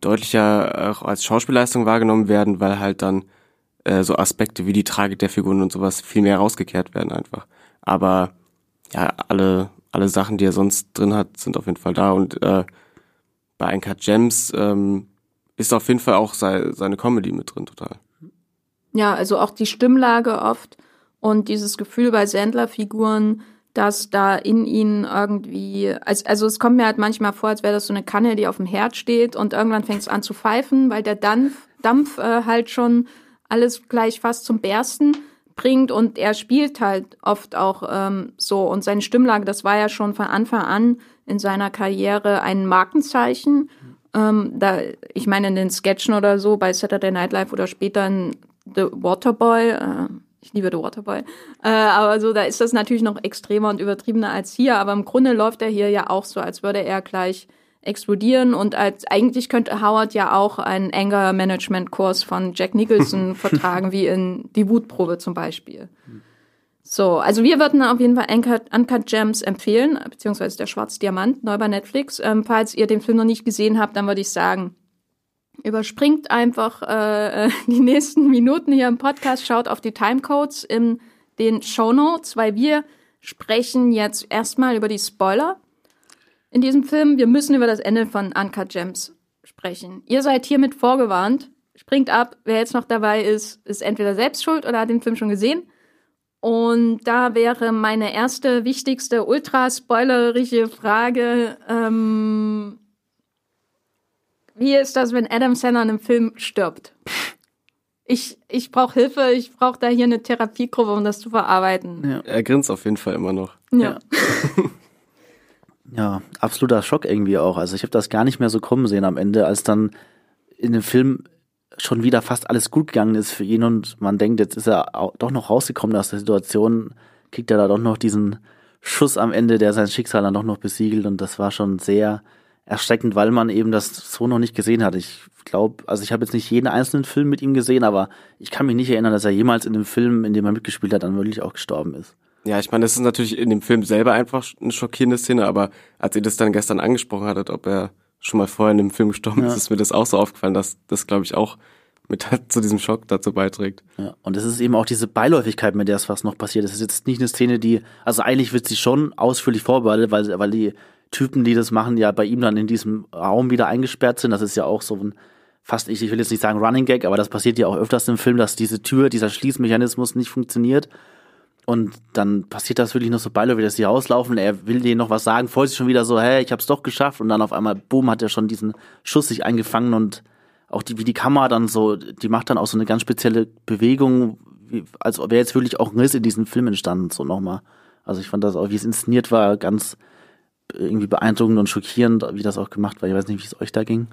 deutlicher auch als Schauspielleistung wahrgenommen werden, weil halt dann äh, so Aspekte wie die Tragik der Figuren und sowas viel mehr rausgekehrt werden einfach. Aber ja, alle, alle Sachen, die er sonst drin hat, sind auf jeden Fall da und äh, bei Uncut Gems ähm, ist auf jeden Fall auch sei, seine Comedy mit drin total. Ja, also auch die Stimmlage oft und dieses Gefühl bei Sandler-Figuren, dass da in ihnen irgendwie, also, also es kommt mir halt manchmal vor, als wäre das so eine Kanne, die auf dem Herd steht und irgendwann fängt es an zu pfeifen, weil der Dampf, Dampf äh, halt schon alles gleich fast zum Bersten bringt und er spielt halt oft auch ähm, so und seine Stimmlage, das war ja schon von Anfang an in seiner Karriere ein Markenzeichen. Ähm, da, ich meine in den Sketchen oder so bei Saturday Night Live oder später in The Waterboy, äh, ich liebe The Waterboy. Äh, aber so, da ist das natürlich noch extremer und übertriebener als hier. Aber im Grunde läuft er hier ja auch so, als würde er gleich explodieren und als eigentlich könnte Howard ja auch einen Anger Management Kurs von Jack Nicholson <laughs> vertragen, wie in die Wutprobe zum Beispiel. So, also wir würden auf jeden Fall Uncut, Uncut Gems empfehlen, beziehungsweise der Schwarze Diamant, neu bei Netflix. Ähm, falls ihr den Film noch nicht gesehen habt, dann würde ich sagen, überspringt einfach äh, die nächsten Minuten hier im Podcast, schaut auf die Timecodes in den Show Notes, weil wir sprechen jetzt erstmal über die Spoiler in diesem Film. Wir müssen über das Ende von Uncut Gems sprechen. Ihr seid hiermit vorgewarnt. Springt ab. Wer jetzt noch dabei ist, ist entweder selbst schuld oder hat den Film schon gesehen. Und da wäre meine erste, wichtigste, ultra spoilerische Frage. Ähm, wie ist das, wenn Adam Sandler in einem Film stirbt? Ich, ich brauche Hilfe, ich brauche da hier eine Therapiegruppe, um das zu verarbeiten. Ja. Er grinst auf jeden Fall immer noch. Ja. Ja, absoluter Schock irgendwie auch. Also ich habe das gar nicht mehr so kommen sehen am Ende, als dann in dem Film schon wieder fast alles gut gegangen ist für ihn und man denkt, jetzt ist er auch doch noch rausgekommen aus der Situation, kriegt er da doch noch diesen Schuss am Ende, der sein Schicksal dann doch noch besiegelt und das war schon sehr erschreckend, weil man eben das so noch nicht gesehen hat. Ich glaube, also ich habe jetzt nicht jeden einzelnen Film mit ihm gesehen, aber ich kann mich nicht erinnern, dass er jemals in dem Film, in dem er mitgespielt hat, dann wirklich auch gestorben ist. Ja, ich meine, das ist natürlich in dem Film selber einfach eine schockierende Szene, aber als ihr das dann gestern angesprochen hattet, ob er schon mal vorher in dem Film gestorben ja. ist, ist mir das auch so aufgefallen, dass das, glaube ich, auch mit <laughs> zu diesem Schock dazu beiträgt. Ja, und es ist eben auch diese Beiläufigkeit, mit der es was noch passiert. Es ist jetzt nicht eine Szene, die, also eigentlich wird sie schon ausführlich vorbereitet, weil, weil die Typen, die das machen, ja bei ihm dann in diesem Raum wieder eingesperrt sind. Das ist ja auch so ein fast, ich, will jetzt nicht sagen Running Gag, aber das passiert ja auch öfters im Film, dass diese Tür, dieser Schließmechanismus nicht funktioniert. Und dann passiert das wirklich noch so beiläufig, dass sie rauslaufen. Er will denen noch was sagen, freut sich schon wieder so, hey, ich hab's doch geschafft. Und dann auf einmal, boom, hat er schon diesen Schuss sich eingefangen und auch die, wie die Kamera dann so, die macht dann auch so eine ganz spezielle Bewegung, wie, als er jetzt wirklich auch ein Riss in diesem Film entstanden, so nochmal. Also ich fand das auch, wie es inszeniert war, ganz irgendwie beeindruckend und schockierend, wie das auch gemacht war. Ich weiß nicht, wie es euch da ging.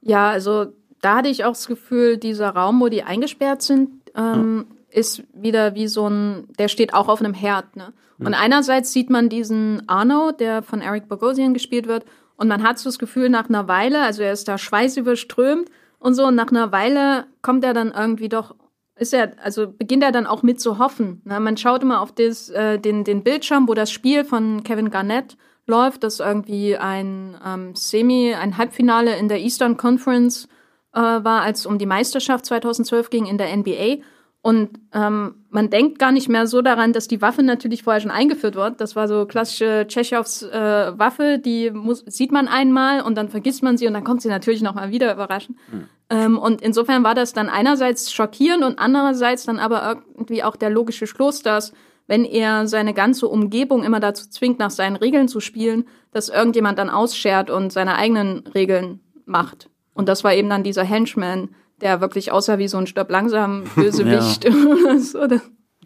Ja, also da hatte ich auch das Gefühl, dieser Raum, wo die eingesperrt sind, ähm, ja ist wieder wie so ein, der steht auch auf einem Herd. Ne? Und mhm. einerseits sieht man diesen Arno, der von Eric Bogosian gespielt wird, und man hat so das Gefühl, nach einer Weile, also er ist da schweißüberströmt und so, und nach einer Weile kommt er dann irgendwie doch, ist er, also beginnt er dann auch mit zu hoffen. Ne? Man schaut immer auf das, äh, den, den Bildschirm, wo das Spiel von Kevin Garnett läuft, das irgendwie ein ähm, Semi, ein Halbfinale in der Eastern Conference äh, war, als es um die Meisterschaft 2012 ging in der NBA. Und ähm, man denkt gar nicht mehr so daran, dass die Waffe natürlich vorher schon eingeführt wird. Das war so klassische Tschechows äh, Waffe, die muss, sieht man einmal und dann vergisst man sie und dann kommt sie natürlich nochmal wieder überraschen. Mhm. Ähm, und insofern war das dann einerseits schockierend und andererseits dann aber irgendwie auch der logische Schluss, dass wenn er seine ganze Umgebung immer dazu zwingt, nach seinen Regeln zu spielen, dass irgendjemand dann ausschert und seine eigenen Regeln macht. Und das war eben dann dieser Henchman, der wirklich aussah wie so ein Stirb langsam <laughs> Bösewicht. ja. <laughs> so,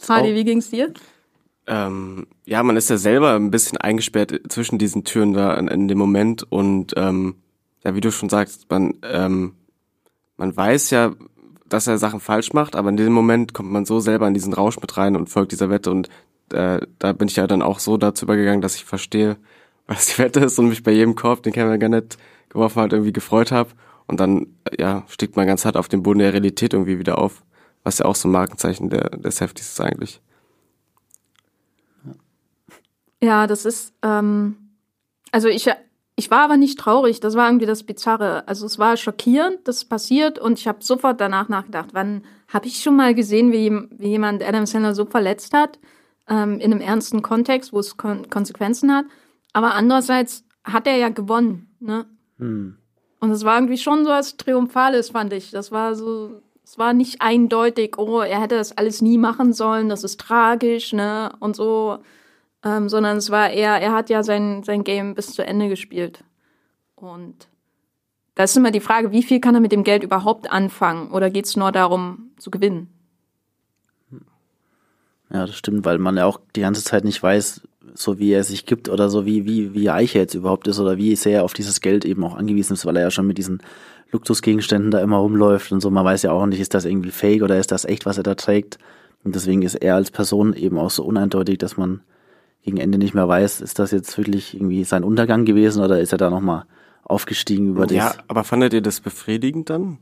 Hardy, wie ging's dir? Ähm, ja, man ist ja selber ein bisschen eingesperrt zwischen diesen Türen da in, in dem Moment und ähm, ja, wie du schon sagst, man ähm, man weiß ja dass er Sachen falsch macht, aber in dem Moment kommt man so selber in diesen Rausch mit rein und folgt dieser Wette und äh, da bin ich ja dann auch so dazu übergegangen, dass ich verstehe, <laughs> was die Wette ist und mich bei jedem Korb, den Kevin Garnett geworfen hat, irgendwie gefreut habe und dann ja stieg man ganz hart auf den Boden der Realität irgendwie wieder auf, was ja auch so ein Markenzeichen der, des Heftis ist eigentlich. Ja, das ist, ähm, also ich, ich war aber nicht traurig, das war irgendwie das Bizarre. Also es war schockierend, das passiert und ich habe sofort danach nachgedacht, wann habe ich schon mal gesehen, wie, wie jemand Adam Sandler so verletzt hat, ähm, in einem ernsten Kontext, wo es Kon Konsequenzen hat. Aber andererseits hat er ja gewonnen, ne? Hm. Und es war irgendwie schon so was Triumphales, fand ich. Das war so, es war nicht eindeutig, oh, er hätte das alles nie machen sollen, das ist tragisch, ne? Und so ähm, sondern es war eher, er hat ja sein, sein Game bis zu Ende gespielt. Und da ist immer die Frage, wie viel kann er mit dem Geld überhaupt anfangen oder geht es nur darum zu gewinnen? Ja, das stimmt, weil man ja auch die ganze Zeit nicht weiß, so wie er sich gibt oder so wie, wie, wie reich er jetzt überhaupt ist oder wie sehr er auf dieses Geld eben auch angewiesen ist, weil er ja schon mit diesen Luxusgegenständen da immer rumläuft und so. Man weiß ja auch nicht, ist das irgendwie fake oder ist das echt, was er da trägt. Und deswegen ist er als Person eben auch so uneindeutig, dass man gegen Ende nicht mehr weiß, ist das jetzt wirklich irgendwie sein Untergang gewesen oder ist er da nochmal aufgestiegen über das? Ja, aber fandet ihr das befriedigend dann?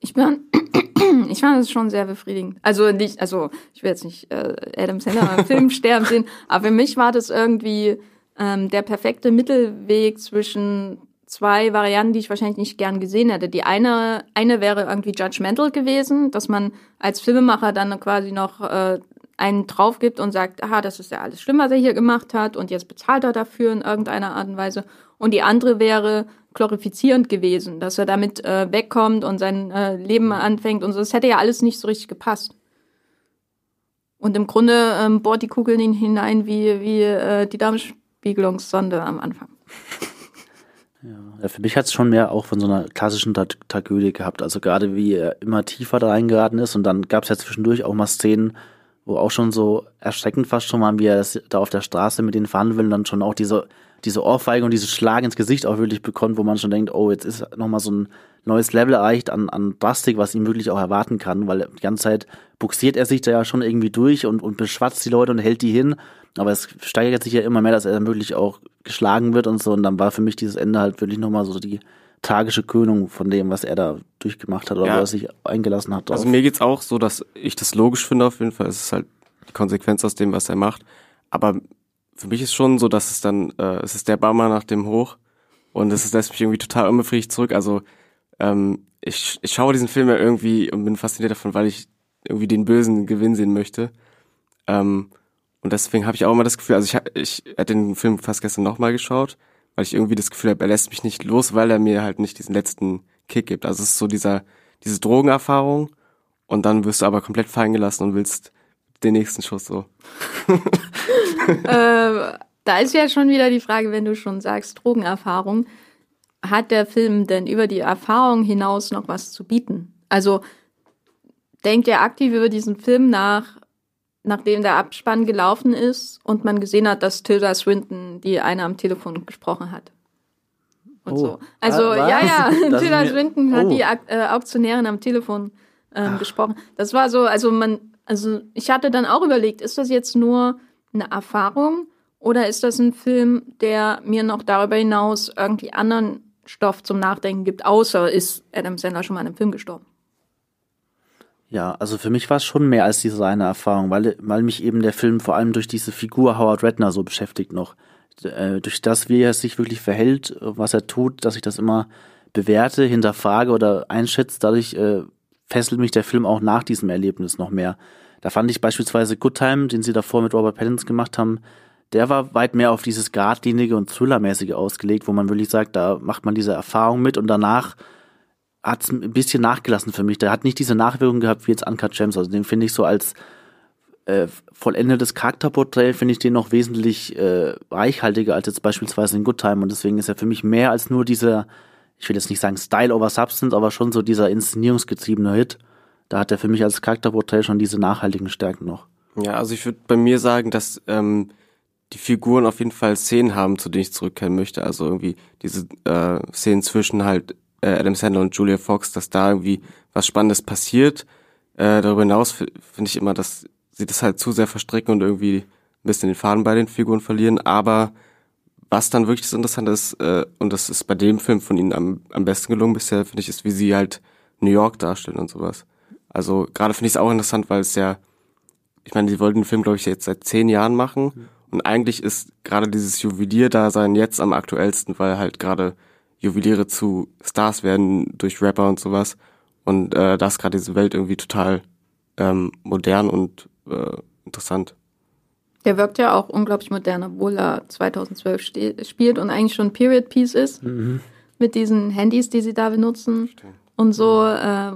Ich bin, <clears throat> ich fand es schon sehr befriedigend. Also nicht, also ich will jetzt nicht äh, Adam Sandler im Film <laughs> sterben sehen, aber für mich war das irgendwie ähm, der perfekte Mittelweg zwischen zwei Varianten, die ich wahrscheinlich nicht gern gesehen hätte. Die eine, eine wäre irgendwie judgmental gewesen, dass man als Filmemacher dann quasi noch äh, einen drauf gibt und sagt, aha, das ist ja alles schlimm, was er hier gemacht hat und jetzt bezahlt er dafür in irgendeiner Art und Weise. Und die andere wäre glorifizierend gewesen, dass er damit äh, wegkommt und sein äh, Leben anfängt und so. Das hätte ja alles nicht so richtig gepasst. Und im Grunde ähm, bohrt die Kugel ihn hinein wie, wie äh, die Darmspiegelungssonde am Anfang. Ja, für mich hat es schon mehr auch von so einer klassischen Tra Tragödie gehabt. Also gerade wie er immer tiefer da reingeraten ist und dann gab es ja zwischendurch auch mal Szenen, wo auch schon so erschreckend fast schon mal, wie er das da auf der Straße mit denen fahren will und dann schon auch diese, diese Ohrfeige und dieses Schlag ins Gesicht auch wirklich bekommt, wo man schon denkt, oh, jetzt ist nochmal so ein neues Level erreicht an, an Drastik, was ihm wirklich auch erwarten kann, weil die ganze Zeit buxiert er sich da ja schon irgendwie durch und, und beschwatzt die Leute und hält die hin. Aber es steigert sich ja immer mehr, dass er dann wirklich auch geschlagen wird und so. Und dann war für mich dieses Ende halt wirklich nochmal so die, tragische Krönung von dem, was er da durchgemacht hat oder ja. was sich eingelassen hat. Drauf. Also mir geht's auch so, dass ich das logisch finde auf jeden Fall. Es ist halt die Konsequenz aus dem, was er macht. Aber für mich ist schon so, dass es dann, äh, es ist der Bummer nach dem Hoch und es lässt mich irgendwie total unbefriedigt zurück. Also ähm, ich, ich schaue diesen Film ja irgendwie und bin fasziniert davon, weil ich irgendwie den bösen Gewinn sehen möchte. Ähm, und deswegen habe ich auch immer das Gefühl, also ich, ich hätte den Film fast gestern nochmal geschaut weil ich irgendwie das Gefühl habe, er lässt mich nicht los, weil er mir halt nicht diesen letzten Kick gibt. Also es ist so dieser, diese Drogenerfahrung und dann wirst du aber komplett fallen gelassen und willst den nächsten Schuss so. <laughs> äh, da ist ja schon wieder die Frage, wenn du schon sagst, Drogenerfahrung, hat der Film denn über die Erfahrung hinaus noch was zu bieten? Also denkt er aktiv über diesen Film nach, nachdem der Abspann gelaufen ist und man gesehen hat, dass Tilda Swinton die eine am Telefon gesprochen hat. Und oh. so. Also, ah, ja, ja, <laughs> Tilda Swinton oh. hat die äh, Auktionärin am Telefon ähm, gesprochen. Das war so, also man, also ich hatte dann auch überlegt, ist das jetzt nur eine Erfahrung oder ist das ein Film, der mir noch darüber hinaus irgendwie anderen Stoff zum Nachdenken gibt, außer ist Adam Sandler schon mal in einem Film gestorben? Ja, also für mich war es schon mehr als diese eine Erfahrung, weil, weil mich eben der Film vor allem durch diese Figur Howard Redner so beschäftigt noch. Äh, durch das, wie er sich wirklich verhält, was er tut, dass ich das immer bewerte, hinterfrage oder einschätze, dadurch äh, fesselt mich der Film auch nach diesem Erlebnis noch mehr. Da fand ich beispielsweise Good Time, den sie davor mit Robert Pattinson gemacht haben, der war weit mehr auf dieses Gradlinige und Thrillermäßige ausgelegt, wo man wirklich sagt, da macht man diese Erfahrung mit und danach hat ein bisschen nachgelassen für mich. Der hat nicht diese Nachwirkung gehabt wie jetzt Uncut Gems. Also den finde ich so als äh, vollendetes Charakterporträt finde ich den noch wesentlich äh, reichhaltiger als jetzt beispielsweise in Good Time und deswegen ist er für mich mehr als nur dieser, ich will jetzt nicht sagen Style over Substance, aber schon so dieser inszenierungsgetriebene Hit. Da hat er für mich als Charakterporträt schon diese nachhaltigen Stärken noch. Ja, also ich würde bei mir sagen, dass ähm, die Figuren auf jeden Fall Szenen haben, zu denen ich zurückkehren möchte. Also irgendwie diese äh, Szenen zwischen halt äh, Adam Sandler und Julia Fox, dass da irgendwie was Spannendes passiert. Äh, darüber hinaus finde ich immer, dass sie das halt zu sehr verstricken und irgendwie ein bisschen den Faden bei den Figuren verlieren. Aber was dann wirklich das Interessante ist, äh, und das ist bei dem Film von ihnen am, am besten gelungen bisher, finde ich, ist, wie sie halt New York darstellen und sowas. Also gerade finde ich es auch interessant, weil es ja, ich meine, sie wollten den Film, glaube ich, jetzt seit zehn Jahren machen. Mhm. Und eigentlich ist gerade dieses Juwelier-Dasein jetzt am aktuellsten, weil halt gerade Juweliere zu Stars werden durch Rapper und sowas. Und äh, da ist gerade diese Welt irgendwie total ähm, modern und äh, interessant. Der wirkt ja auch unglaublich modern, obwohl er 2012 spielt und eigentlich schon Period Piece ist. Mhm. Mit diesen Handys, die sie da benutzen. Stimmt. Und so, äh,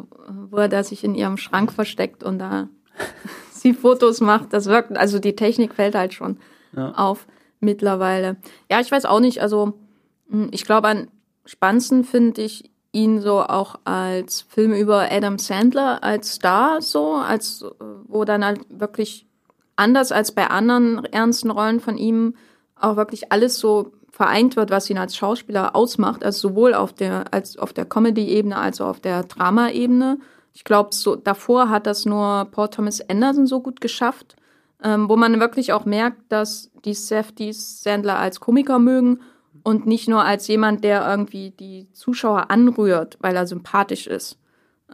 wo er da sich in ihrem Schrank versteckt und da <laughs> sie Fotos macht. Das wirkt, also die Technik fällt halt schon ja. auf mittlerweile. Ja, ich weiß auch nicht, also hm, ich glaube, an spannendsten finde ich ihn so auch als Film über Adam Sandler als Star so, als wo dann halt wirklich anders als bei anderen ernsten Rollen von ihm auch wirklich alles so vereint wird, was ihn als Schauspieler ausmacht, also sowohl auf der als auf der Comedy-Ebene als auch auf der Drama-Ebene. Ich glaube, so davor hat das nur Paul Thomas Anderson so gut geschafft, ähm, wo man wirklich auch merkt, dass die Safeties Sandler als Komiker mögen und nicht nur als jemand, der irgendwie die Zuschauer anrührt, weil er sympathisch ist.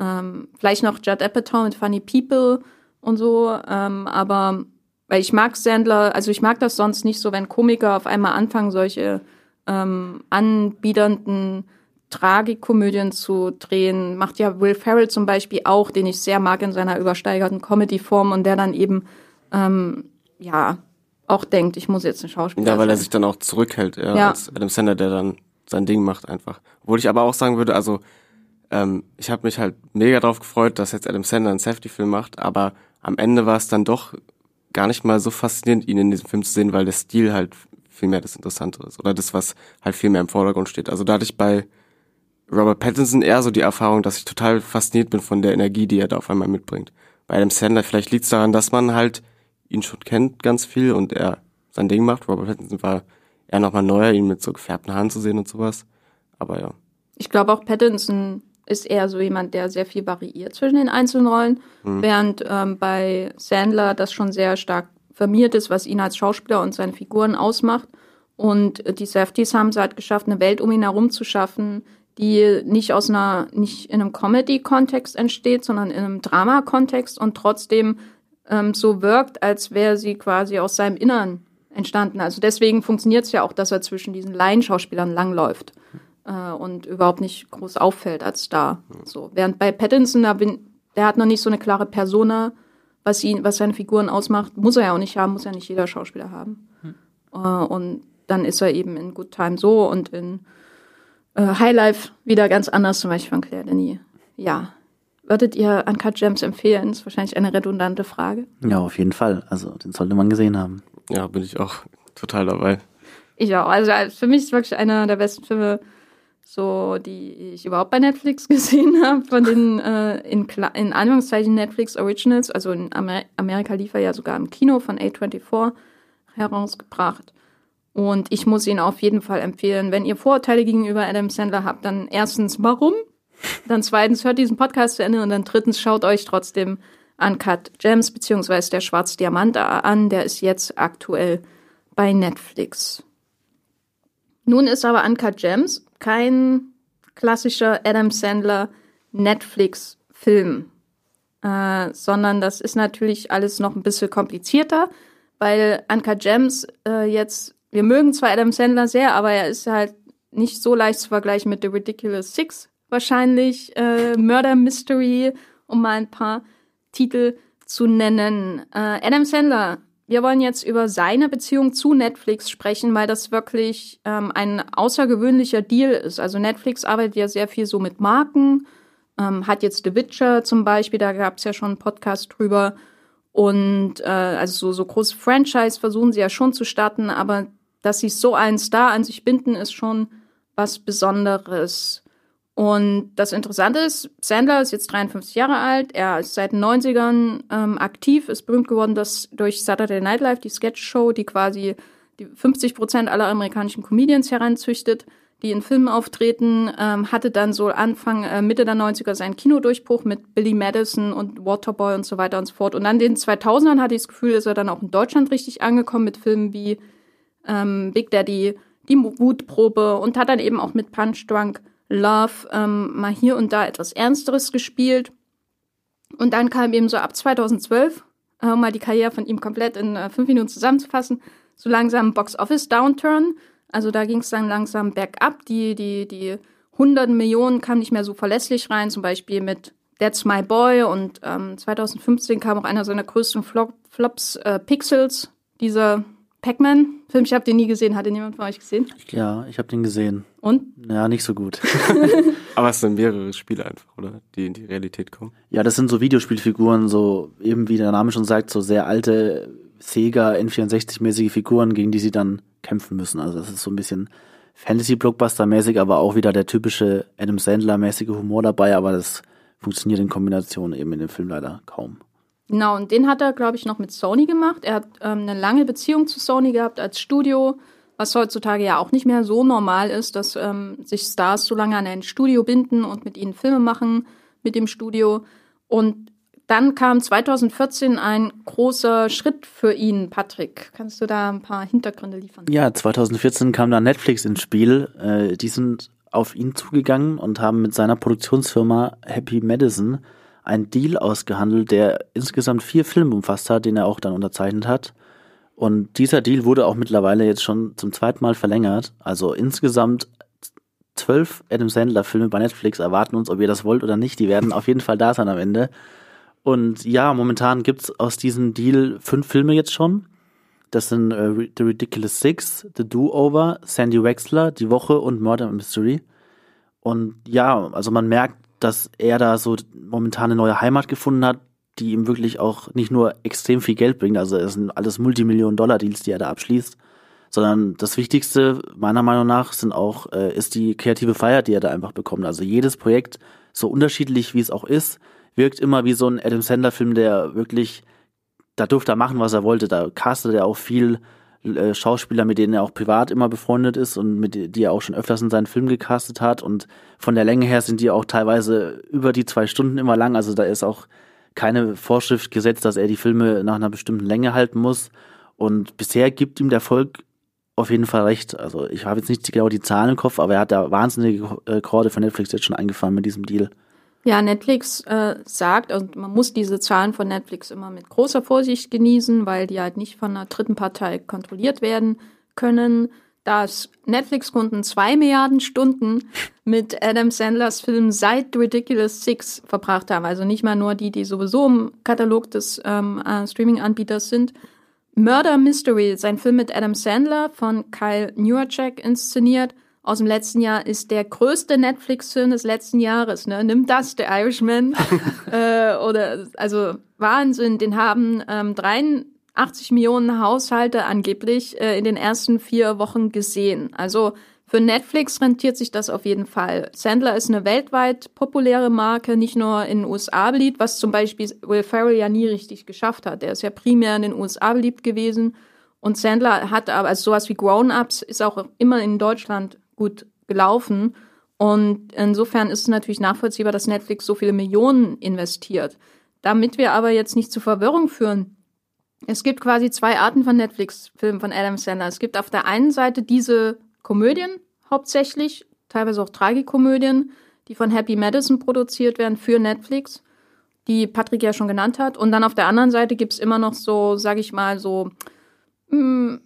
Ähm, vielleicht noch Judd Apatow mit Funny People und so, ähm, aber weil ich mag Sandler, also ich mag das sonst nicht so, wenn Komiker auf einmal anfangen, solche ähm, anbiedernden Tragikomödien zu drehen. Macht ja Will Ferrell zum Beispiel auch, den ich sehr mag in seiner übersteigerten Comedy-Form und der dann eben, ähm, ja, auch denkt, ich muss jetzt ein Schauspieler Ja, weil er sich dann auch zurückhält, ja, ja. als Adam Sandler, der dann sein Ding macht einfach. Obwohl ich aber auch sagen würde, also ähm, ich habe mich halt mega drauf gefreut, dass jetzt Adam Sandler einen Safety-Film macht, aber am Ende war es dann doch gar nicht mal so faszinierend, ihn in diesem Film zu sehen, weil der Stil halt viel mehr das Interessante ist oder das, was halt viel mehr im Vordergrund steht. Also da hatte ich bei Robert Pattinson eher so die Erfahrung, dass ich total fasziniert bin von der Energie, die er da auf einmal mitbringt. Bei Adam Sandler vielleicht liegt es daran, dass man halt ihn schon kennt ganz viel und er sein Ding macht. Robert Pattinson war eher nochmal neuer, ihn mit so gefärbten Haaren zu sehen und sowas. Aber ja. Ich glaube auch Pattinson ist eher so jemand, der sehr viel variiert zwischen den einzelnen Rollen, mhm. während ähm, bei Sandler das schon sehr stark vermiert ist, was ihn als Schauspieler und seine Figuren ausmacht. Und die Safeties haben es halt geschafft, eine Welt um ihn herum zu schaffen, die nicht aus einer, nicht in einem Comedy-Kontext entsteht, sondern in einem Drama-Kontext und trotzdem ähm, so wirkt, als wäre sie quasi aus seinem Innern entstanden. Also deswegen funktioniert es ja auch, dass er zwischen diesen Laienschauspielern langläuft äh, und überhaupt nicht groß auffällt als Star. So. Während bei Pattinson, da bin, der hat noch nicht so eine klare Persona, was ihn, was seine Figuren ausmacht. Muss er ja auch nicht haben, muss ja nicht jeder Schauspieler haben. Hm. Äh, und dann ist er eben in Good Time so und in äh, High Life wieder ganz anders, zum Beispiel von Claire Denis. Ja, Würdet ihr Uncut Gems empfehlen? Das ist wahrscheinlich eine redundante Frage. Ja, auf jeden Fall. Also, den sollte man gesehen haben. Ja, bin ich auch total dabei. Ich auch. Also, für mich ist wirklich einer der besten Filme, so, die ich überhaupt bei Netflix <laughs> gesehen habe, von den äh, in, in Anführungszeichen Netflix Originals. Also, in Amer Amerika lief er ja sogar im Kino von A24 herausgebracht. Und ich muss ihn auf jeden Fall empfehlen. Wenn ihr Vorurteile gegenüber Adam Sandler habt, dann erstens, warum? Dann zweitens, hört diesen Podcast zu Ende und dann drittens, schaut euch trotzdem Uncut Gems beziehungsweise der Schwarze Diamant an. Der ist jetzt aktuell bei Netflix. Nun ist aber Uncut Gems kein klassischer Adam Sandler Netflix-Film, äh, sondern das ist natürlich alles noch ein bisschen komplizierter, weil Uncut Gems äh, jetzt, wir mögen zwar Adam Sandler sehr, aber er ist halt nicht so leicht zu vergleichen mit The Ridiculous Six, wahrscheinlich äh, Murder Mystery, um mal ein paar Titel zu nennen. Äh, Adam Sandler, wir wollen jetzt über seine Beziehung zu Netflix sprechen, weil das wirklich ähm, ein außergewöhnlicher Deal ist. Also Netflix arbeitet ja sehr viel so mit Marken, ähm, hat jetzt The Witcher zum Beispiel, da gab es ja schon einen Podcast drüber. Und äh, also so, so große Franchise versuchen sie ja schon zu starten, aber dass sie so einen Star an sich binden, ist schon was Besonderes. Und das Interessante ist, Sandler ist jetzt 53 Jahre alt, er ist seit den 90ern ähm, aktiv, ist berühmt geworden dass durch Saturday Night Live, die Sketch-Show, die quasi die 50 Prozent aller amerikanischen Comedians heranzüchtet. die in Filmen auftreten, ähm, hatte dann so Anfang, äh, Mitte der 90er seinen Kinodurchbruch mit Billy Madison und Waterboy und so weiter und so fort. Und an den 2000ern hatte ich das Gefühl, ist er dann auch in Deutschland richtig angekommen mit Filmen wie ähm, Big Daddy, die Wutprobe und hat dann eben auch mit Punch Drunk Love ähm, mal hier und da etwas Ernsteres gespielt. Und dann kam eben so ab 2012, äh, um mal die Karriere von ihm komplett in äh, fünf Minuten zusammenzufassen, so langsam Box Office Downturn also da ging es dann langsam bergab. Die, die, die hunderten Millionen kamen nicht mehr so verlässlich rein, zum Beispiel mit That's My Boy und ähm, 2015 kam auch einer seiner größten Flop, Flops, äh, Pixels, dieser Pac-Man-Film. Ich habe den nie gesehen. Hat den jemand von euch gesehen? Ja, ich habe den gesehen. Und? Ja, nicht so gut. <laughs> Aber es sind mehrere Spiele einfach, oder? Die in die Realität kommen. Ja, das sind so Videospielfiguren, so eben wie der Name schon sagt, so sehr alte Sega N64-mäßige Figuren, gegen die sie dann kämpfen müssen. Also das ist so ein bisschen Fantasy-Blockbuster-mäßig, aber auch wieder der typische Adam Sandler-mäßige Humor dabei, aber das funktioniert in Kombination eben in dem Film leider kaum. Genau, und den hat er, glaube ich, noch mit Sony gemacht. Er hat ähm, eine lange Beziehung zu Sony gehabt als Studio, was heutzutage ja auch nicht mehr so normal ist, dass ähm, sich Stars so lange an ein Studio binden und mit ihnen Filme machen mit dem Studio. Und dann kam 2014 ein großer Schritt für ihn, Patrick. Kannst du da ein paar Hintergründe liefern? Ja, 2014 kam da Netflix ins Spiel. Äh, die sind auf ihn zugegangen und haben mit seiner Produktionsfirma Happy Madison einen Deal ausgehandelt, der insgesamt vier Filme umfasst hat, den er auch dann unterzeichnet hat. Und dieser Deal wurde auch mittlerweile jetzt schon zum zweiten Mal verlängert. Also insgesamt zwölf Adam Sandler Filme bei Netflix erwarten uns, ob ihr das wollt oder nicht. Die werden auf jeden Fall da sein am Ende. Und ja, momentan gibt's aus diesem Deal fünf Filme jetzt schon. Das sind äh, The Ridiculous Six, The Do-Over, Sandy Wexler, Die Woche und Murder Mystery. Und ja, also man merkt, dass er da so momentan eine neue Heimat gefunden hat, die ihm wirklich auch nicht nur extrem viel Geld bringt, also es sind alles Multimillionen-Dollar-Deals, die er da abschließt, sondern das Wichtigste meiner Meinung nach sind auch, äh, ist die kreative Freiheit, die er da einfach bekommt. Also jedes Projekt, so unterschiedlich wie es auch ist, wirkt immer wie so ein Adam Sandler-Film, der wirklich, da durfte er machen, was er wollte. Da castet er auch viel äh, Schauspieler, mit denen er auch privat immer befreundet ist und mit die er auch schon öfters in seinen Film gecastet hat. Und von der Länge her sind die auch teilweise über die zwei Stunden immer lang. Also da ist auch keine Vorschrift gesetzt, dass er die Filme nach einer bestimmten Länge halten muss. Und bisher gibt ihm der Volk auf jeden Fall recht. Also ich habe jetzt nicht genau die Zahlen im Kopf, aber er hat da wahnsinnige Rekorde von Netflix jetzt schon eingefahren mit diesem Deal. Ja, Netflix äh, sagt, also man muss diese Zahlen von Netflix immer mit großer Vorsicht genießen, weil die halt nicht von einer dritten Partei kontrolliert werden können. Dass Netflix-Kunden zwei Milliarden Stunden mit Adam Sandlers Film seit Ridiculous Six verbracht haben. Also nicht mal nur die, die sowieso im Katalog des ähm, äh, Streaming-Anbieters sind. Murder Mystery, sein Film mit Adam Sandler von Kyle Newercheck inszeniert, aus dem letzten Jahr ist der größte Netflix-Film des letzten Jahres. Ne? Nimm das, The Irishman. <laughs> äh, oder also Wahnsinn. Den haben ähm, 83 Millionen Haushalte angeblich äh, in den ersten vier Wochen gesehen. Also für Netflix rentiert sich das auf jeden Fall. Sandler ist eine weltweit populäre Marke, nicht nur in den USA beliebt, was zum Beispiel Will Ferrell ja nie richtig geschafft hat. Er ist ja primär in den USA beliebt gewesen. Und Sandler hat aber, also sowas wie Grown-Ups ist auch immer in Deutschland gut gelaufen. Und insofern ist es natürlich nachvollziehbar, dass Netflix so viele Millionen investiert. Damit wir aber jetzt nicht zu Verwirrung führen, es gibt quasi zwei Arten von Netflix-Filmen von Adam Sandler. Es gibt auf der einen Seite diese Komödien hauptsächlich, teilweise auch Tragikomödien, die von Happy Madison produziert werden für Netflix, die Patrick ja schon genannt hat. Und dann auf der anderen Seite gibt es immer noch so, sag ich mal, so mh, hm,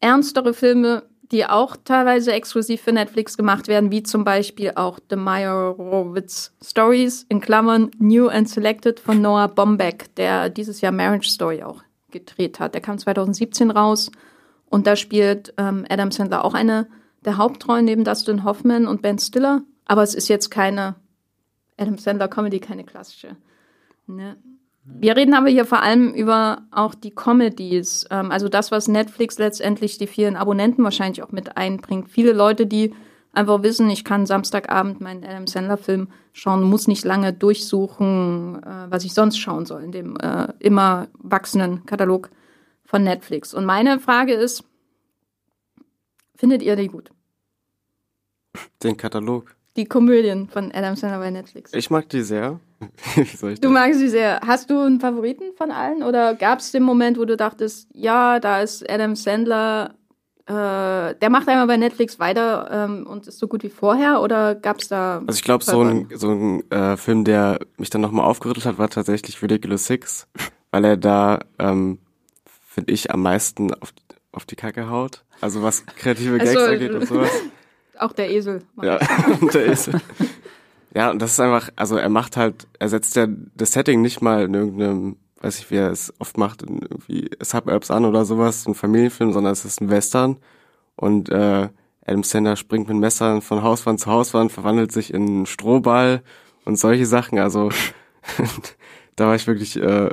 ernstere Filme, die auch teilweise exklusiv für Netflix gemacht werden, wie zum Beispiel auch The Meyerowitz Stories in Klammern New and Selected von Noah Bombeck, der dieses Jahr Marriage Story auch gedreht hat. Der kam 2017 raus und da spielt ähm, Adam Sandler auch eine der Hauptrollen neben Dustin Hoffman und Ben Stiller. Aber es ist jetzt keine Adam Sandler Comedy, keine klassische. Ne? Wir reden aber hier vor allem über auch die Comedies, ähm, also das, was Netflix letztendlich die vielen Abonnenten wahrscheinlich auch mit einbringt. Viele Leute, die einfach wissen, ich kann Samstagabend meinen Adam Sandler-Film schauen, muss nicht lange durchsuchen, äh, was ich sonst schauen soll in dem äh, immer wachsenden Katalog von Netflix. Und meine Frage ist, findet ihr die gut? Den Katalog. Die Komödien von Adam Sandler bei Netflix. Ich mag die sehr. <laughs> Wie soll ich Du magst sie sehr. Hast du einen Favoriten von allen? Oder gab es den Moment, wo du dachtest, ja, da ist Adam Sandler, äh, der macht einmal bei Netflix weiter ähm, und ist so gut wie vorher? Oder gab es da. Also ich glaube, so ein, so ein äh, Film, der mich dann nochmal aufgerüttelt hat, war tatsächlich Ridiculous Six, <laughs> weil er da, ähm, finde ich, am meisten auf, auf die Kacke haut. Also was kreative Gags Also, angeht und sowas. Auch der Esel. Ja, <laughs> der ist. Ja, und das ist einfach, also er macht halt, er setzt ja das Setting nicht mal in irgendeinem, weiß ich, wie er es oft macht, in irgendwie Suburbs an oder sowas, ein Familienfilm, sondern es ist ein Western. Und äh, Adam Sandler springt mit Messern von Hauswand zu Hauswand, verwandelt sich in einen Strohball und solche Sachen. Also <laughs> da war ich wirklich äh,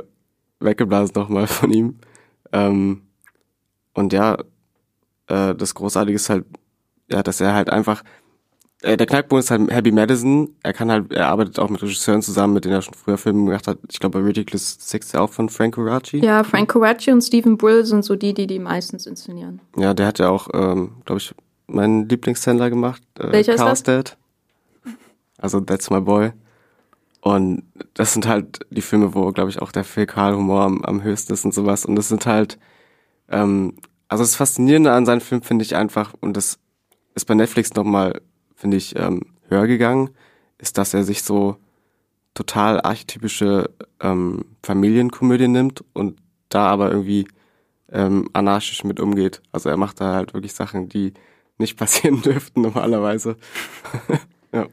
weggeblasen nochmal von ihm. Ähm, und ja, äh, das Großartige ist halt, ja, dass er halt einfach, äh, der Knackpunkt ist halt Happy Madison. Er kann halt, er arbeitet auch mit Regisseuren zusammen, mit denen er schon früher Filme gemacht hat. Ich glaube, bei Ridiculous Six ja auch von Frank Coraci. Ja, Frank Coraci und Stephen Brill sind so die, die die meistens inszenieren. Ja, der hat ja auch, ähm, glaube ich, meinen Lieblingshändler gemacht. Äh, Welcher ist Chaos das? Dad. Also That's My Boy. Und das sind halt die Filme, wo, glaube ich, auch der Fäkalhumor am, am höchsten ist und sowas. Und das sind halt, ähm, also das Faszinierende an seinen Filmen finde ich einfach, und das ist bei Netflix nochmal, finde ich, ähm, höher gegangen, ist, dass er sich so total archetypische ähm, Familienkomödien nimmt und da aber irgendwie ähm, anarchisch mit umgeht. Also er macht da halt wirklich Sachen, die nicht <laughs> passieren dürften normalerweise. <laughs> ja.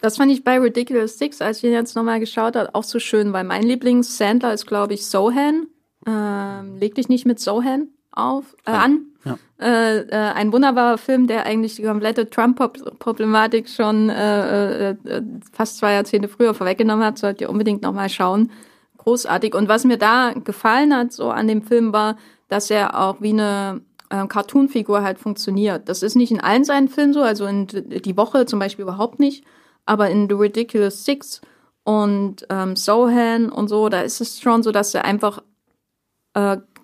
Das fand ich bei Ridiculous Six, als ich ihn jetzt nochmal geschaut habe, auch so schön, weil mein Lieblings-Sandler ist, glaube ich, Sohan. Ähm, leg dich nicht mit Sohan auf, äh, an. Ja. Äh, äh, ein wunderbarer Film, der eigentlich die komplette Trump-Problematik schon äh, äh, äh, fast zwei Jahrzehnte früher vorweggenommen hat. Solltet ihr unbedingt nochmal schauen. Großartig. Und was mir da gefallen hat, so an dem Film, war, dass er auch wie eine Cartoon-Figur halt funktioniert. Das ist nicht in allen seinen Filmen so, also in Die Woche zum Beispiel überhaupt nicht, aber in The Ridiculous Six und ähm, Sohan und so, da ist es schon so, dass er einfach,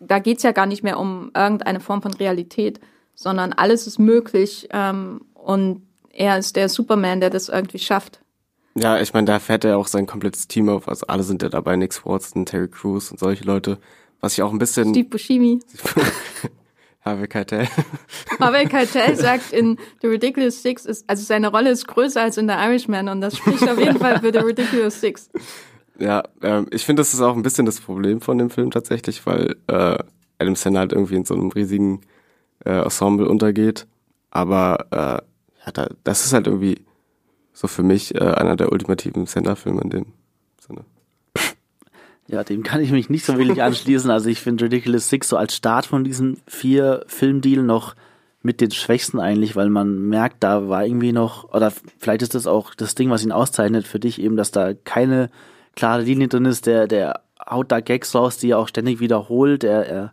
da geht's ja gar nicht mehr um irgendeine Form von Realität, sondern alles ist möglich ähm, und er ist der Superman, der das irgendwie schafft. Ja, ich meine, da fährt er auch sein komplettes Team auf. Also alle sind ja dabei, Nick Swartzen, Terry Crews und solche Leute. Was ich auch ein bisschen... Steve Buscemi. <laughs> Harvey Keitel. Pavel Keitel <laughs> sagt in The Ridiculous Six, ist, also seine Rolle ist größer als in The Irishman und das spricht auf jeden Fall für The Ridiculous Six. Ja, ähm, ich finde, das ist auch ein bisschen das Problem von dem Film tatsächlich, weil äh, Adam Sandler halt irgendwie in so einem riesigen äh, Ensemble untergeht. Aber äh, ja, da, das ist halt irgendwie so für mich äh, einer der ultimativen Sandler-Filme in dem Sinne. Ja, dem kann ich mich nicht so wirklich anschließen. Also ich finde Ridiculous Six so als Start von diesem vier Filmdeal noch mit den Schwächsten eigentlich, weil man merkt, da war irgendwie noch, oder vielleicht ist das auch das Ding, was ihn auszeichnet für dich eben, dass da keine klare Linie drin ist, der, der haut da Gags raus, die er auch ständig wiederholt, er, er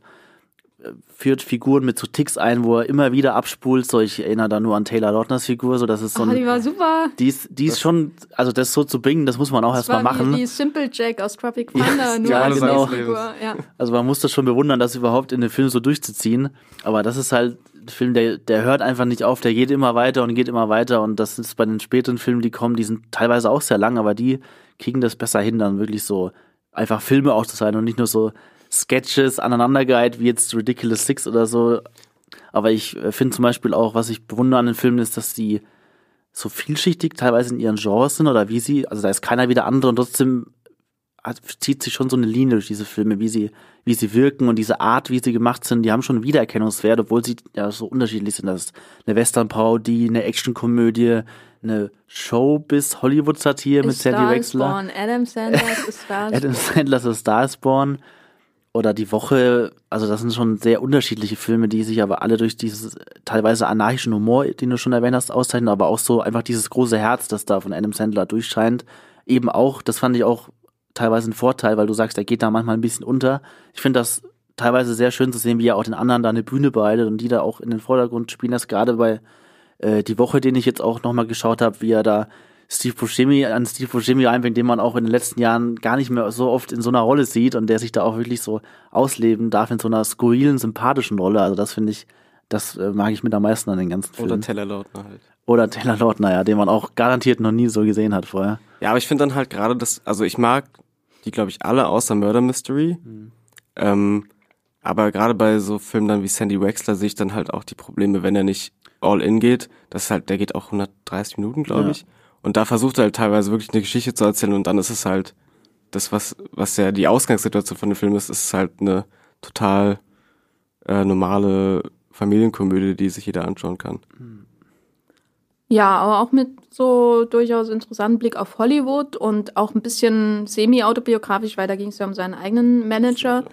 führt Figuren mit so Ticks ein, wo er immer wieder abspult, so ich erinnere da nur an Taylor Lautners Figur, so das ist so Oh, die ein, war super. die ist, die ist schon, also das so zu bringen, das muss man auch erstmal machen. wie die Simple Jack aus Tropic Thunder, <laughs> nur ja, als genau. Figur. Ja. Also man muss das schon bewundern, das überhaupt in den Film so durchzuziehen. Aber das ist halt ein Film, der, der hört einfach nicht auf, der geht immer weiter und geht immer weiter. Und das ist bei den späteren Filmen, die kommen, die sind teilweise auch sehr lang, aber die kriegen das besser hin, dann wirklich so einfach Filme auch zu sein und nicht nur so Sketches aneinandergereiht, wie jetzt Ridiculous Six oder so. Aber ich äh, finde zum Beispiel auch, was ich bewundere an den Filmen, ist, dass die so vielschichtig teilweise in ihren Genres sind oder wie sie, also da ist keiner wie der andere und trotzdem zieht sich schon so eine Linie durch diese Filme, wie sie, wie sie wirken und diese Art, wie sie gemacht sind, die haben schon Wiedererkennungswert, obwohl sie ja so unterschiedlich sind. Das ist eine Western-Parodie, eine Actionkomödie, eine Show-bis-Hollywood-Satire mit A Sandy Star is Wexler. Born. Adam Sanders ist Star <laughs> Adam Sandler's A Star is Born oder Die Woche, also das sind schon sehr unterschiedliche Filme, die sich aber alle durch dieses teilweise anarchischen Humor, den du schon erwähnt hast, auszeichnen, aber auch so einfach dieses große Herz, das da von Adam Sandler durchscheint. Eben auch, das fand ich auch teilweise ein Vorteil, weil du sagst, er geht da manchmal ein bisschen unter. Ich finde das teilweise sehr schön zu sehen, wie er auch den anderen da eine Bühne bereitet und die da auch in den Vordergrund spielen. Das gerade bei äh, die Woche, den ich jetzt auch nochmal geschaut habe, wie er da Steve Buscemi an Steve Buscemi einbringt, den man auch in den letzten Jahren gar nicht mehr so oft in so einer Rolle sieht und der sich da auch wirklich so ausleben darf in so einer skurrilen, sympathischen Rolle. Also das finde ich, das äh, mag ich mit am meisten an den ganzen Filmen. Oder Teller Lautner halt. Oder Taylor Lautner, ja, den man auch garantiert noch nie so gesehen hat vorher. Ja, aber ich finde dann halt gerade das, also ich mag die, glaube ich, alle außer Murder Mystery. Mhm. Ähm, aber gerade bei so Filmen dann wie Sandy Wexler sehe ich dann halt auch die Probleme, wenn er nicht all in geht. Das ist halt, der geht auch 130 Minuten, glaube ja. ich. Und da versucht er halt teilweise wirklich eine Geschichte zu erzählen und dann ist es halt das, was, was ja die Ausgangssituation von dem Film ist, ist halt eine total äh, normale Familienkomödie, die sich jeder anschauen kann. Ja, aber auch mit so durchaus interessanten Blick auf Hollywood und auch ein bisschen semi-autobiografisch, weil da ging es ja um seinen eigenen Manager,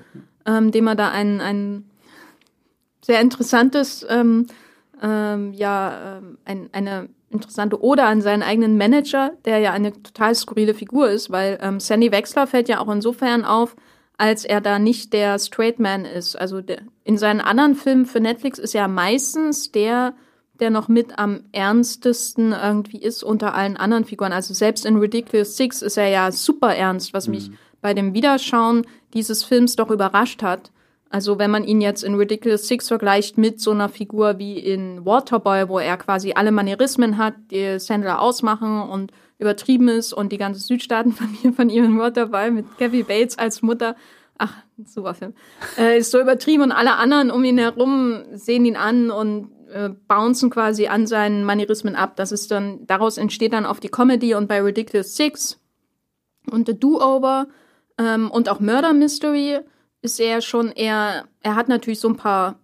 ähm, dem er da ein, ein sehr interessantes, ähm, ähm, ja, ähm, ein, eine interessante Ode an seinen eigenen Manager, der ja eine total skurrile Figur ist, weil ähm, Sandy Wexler fällt ja auch insofern auf, als er da nicht der Straight Man ist. Also der, in seinen anderen Filmen für Netflix ist er meistens der, der noch mit am ernstesten irgendwie ist unter allen anderen Figuren. Also selbst in Ridiculous Six ist er ja super ernst, was mich mhm. bei dem Wiederschauen dieses Films doch überrascht hat. Also wenn man ihn jetzt in Ridiculous Six vergleicht mit so einer Figur wie in Waterboy, wo er quasi alle Manierismen hat, die Sandler ausmachen und übertrieben ist und die ganze Südstaatenfamilie von ihm in Waterboy mit Kathy Bates als Mutter, ach, super Film, äh, ist so übertrieben und alle anderen um ihn herum sehen ihn an und äh, bouncen quasi an seinen Manierismen ab. Das ist dann, daraus entsteht dann auf die Comedy und bei Ridiculous Six und The Do-Over ähm, und auch Murder Mystery ist er schon eher, er hat natürlich so ein paar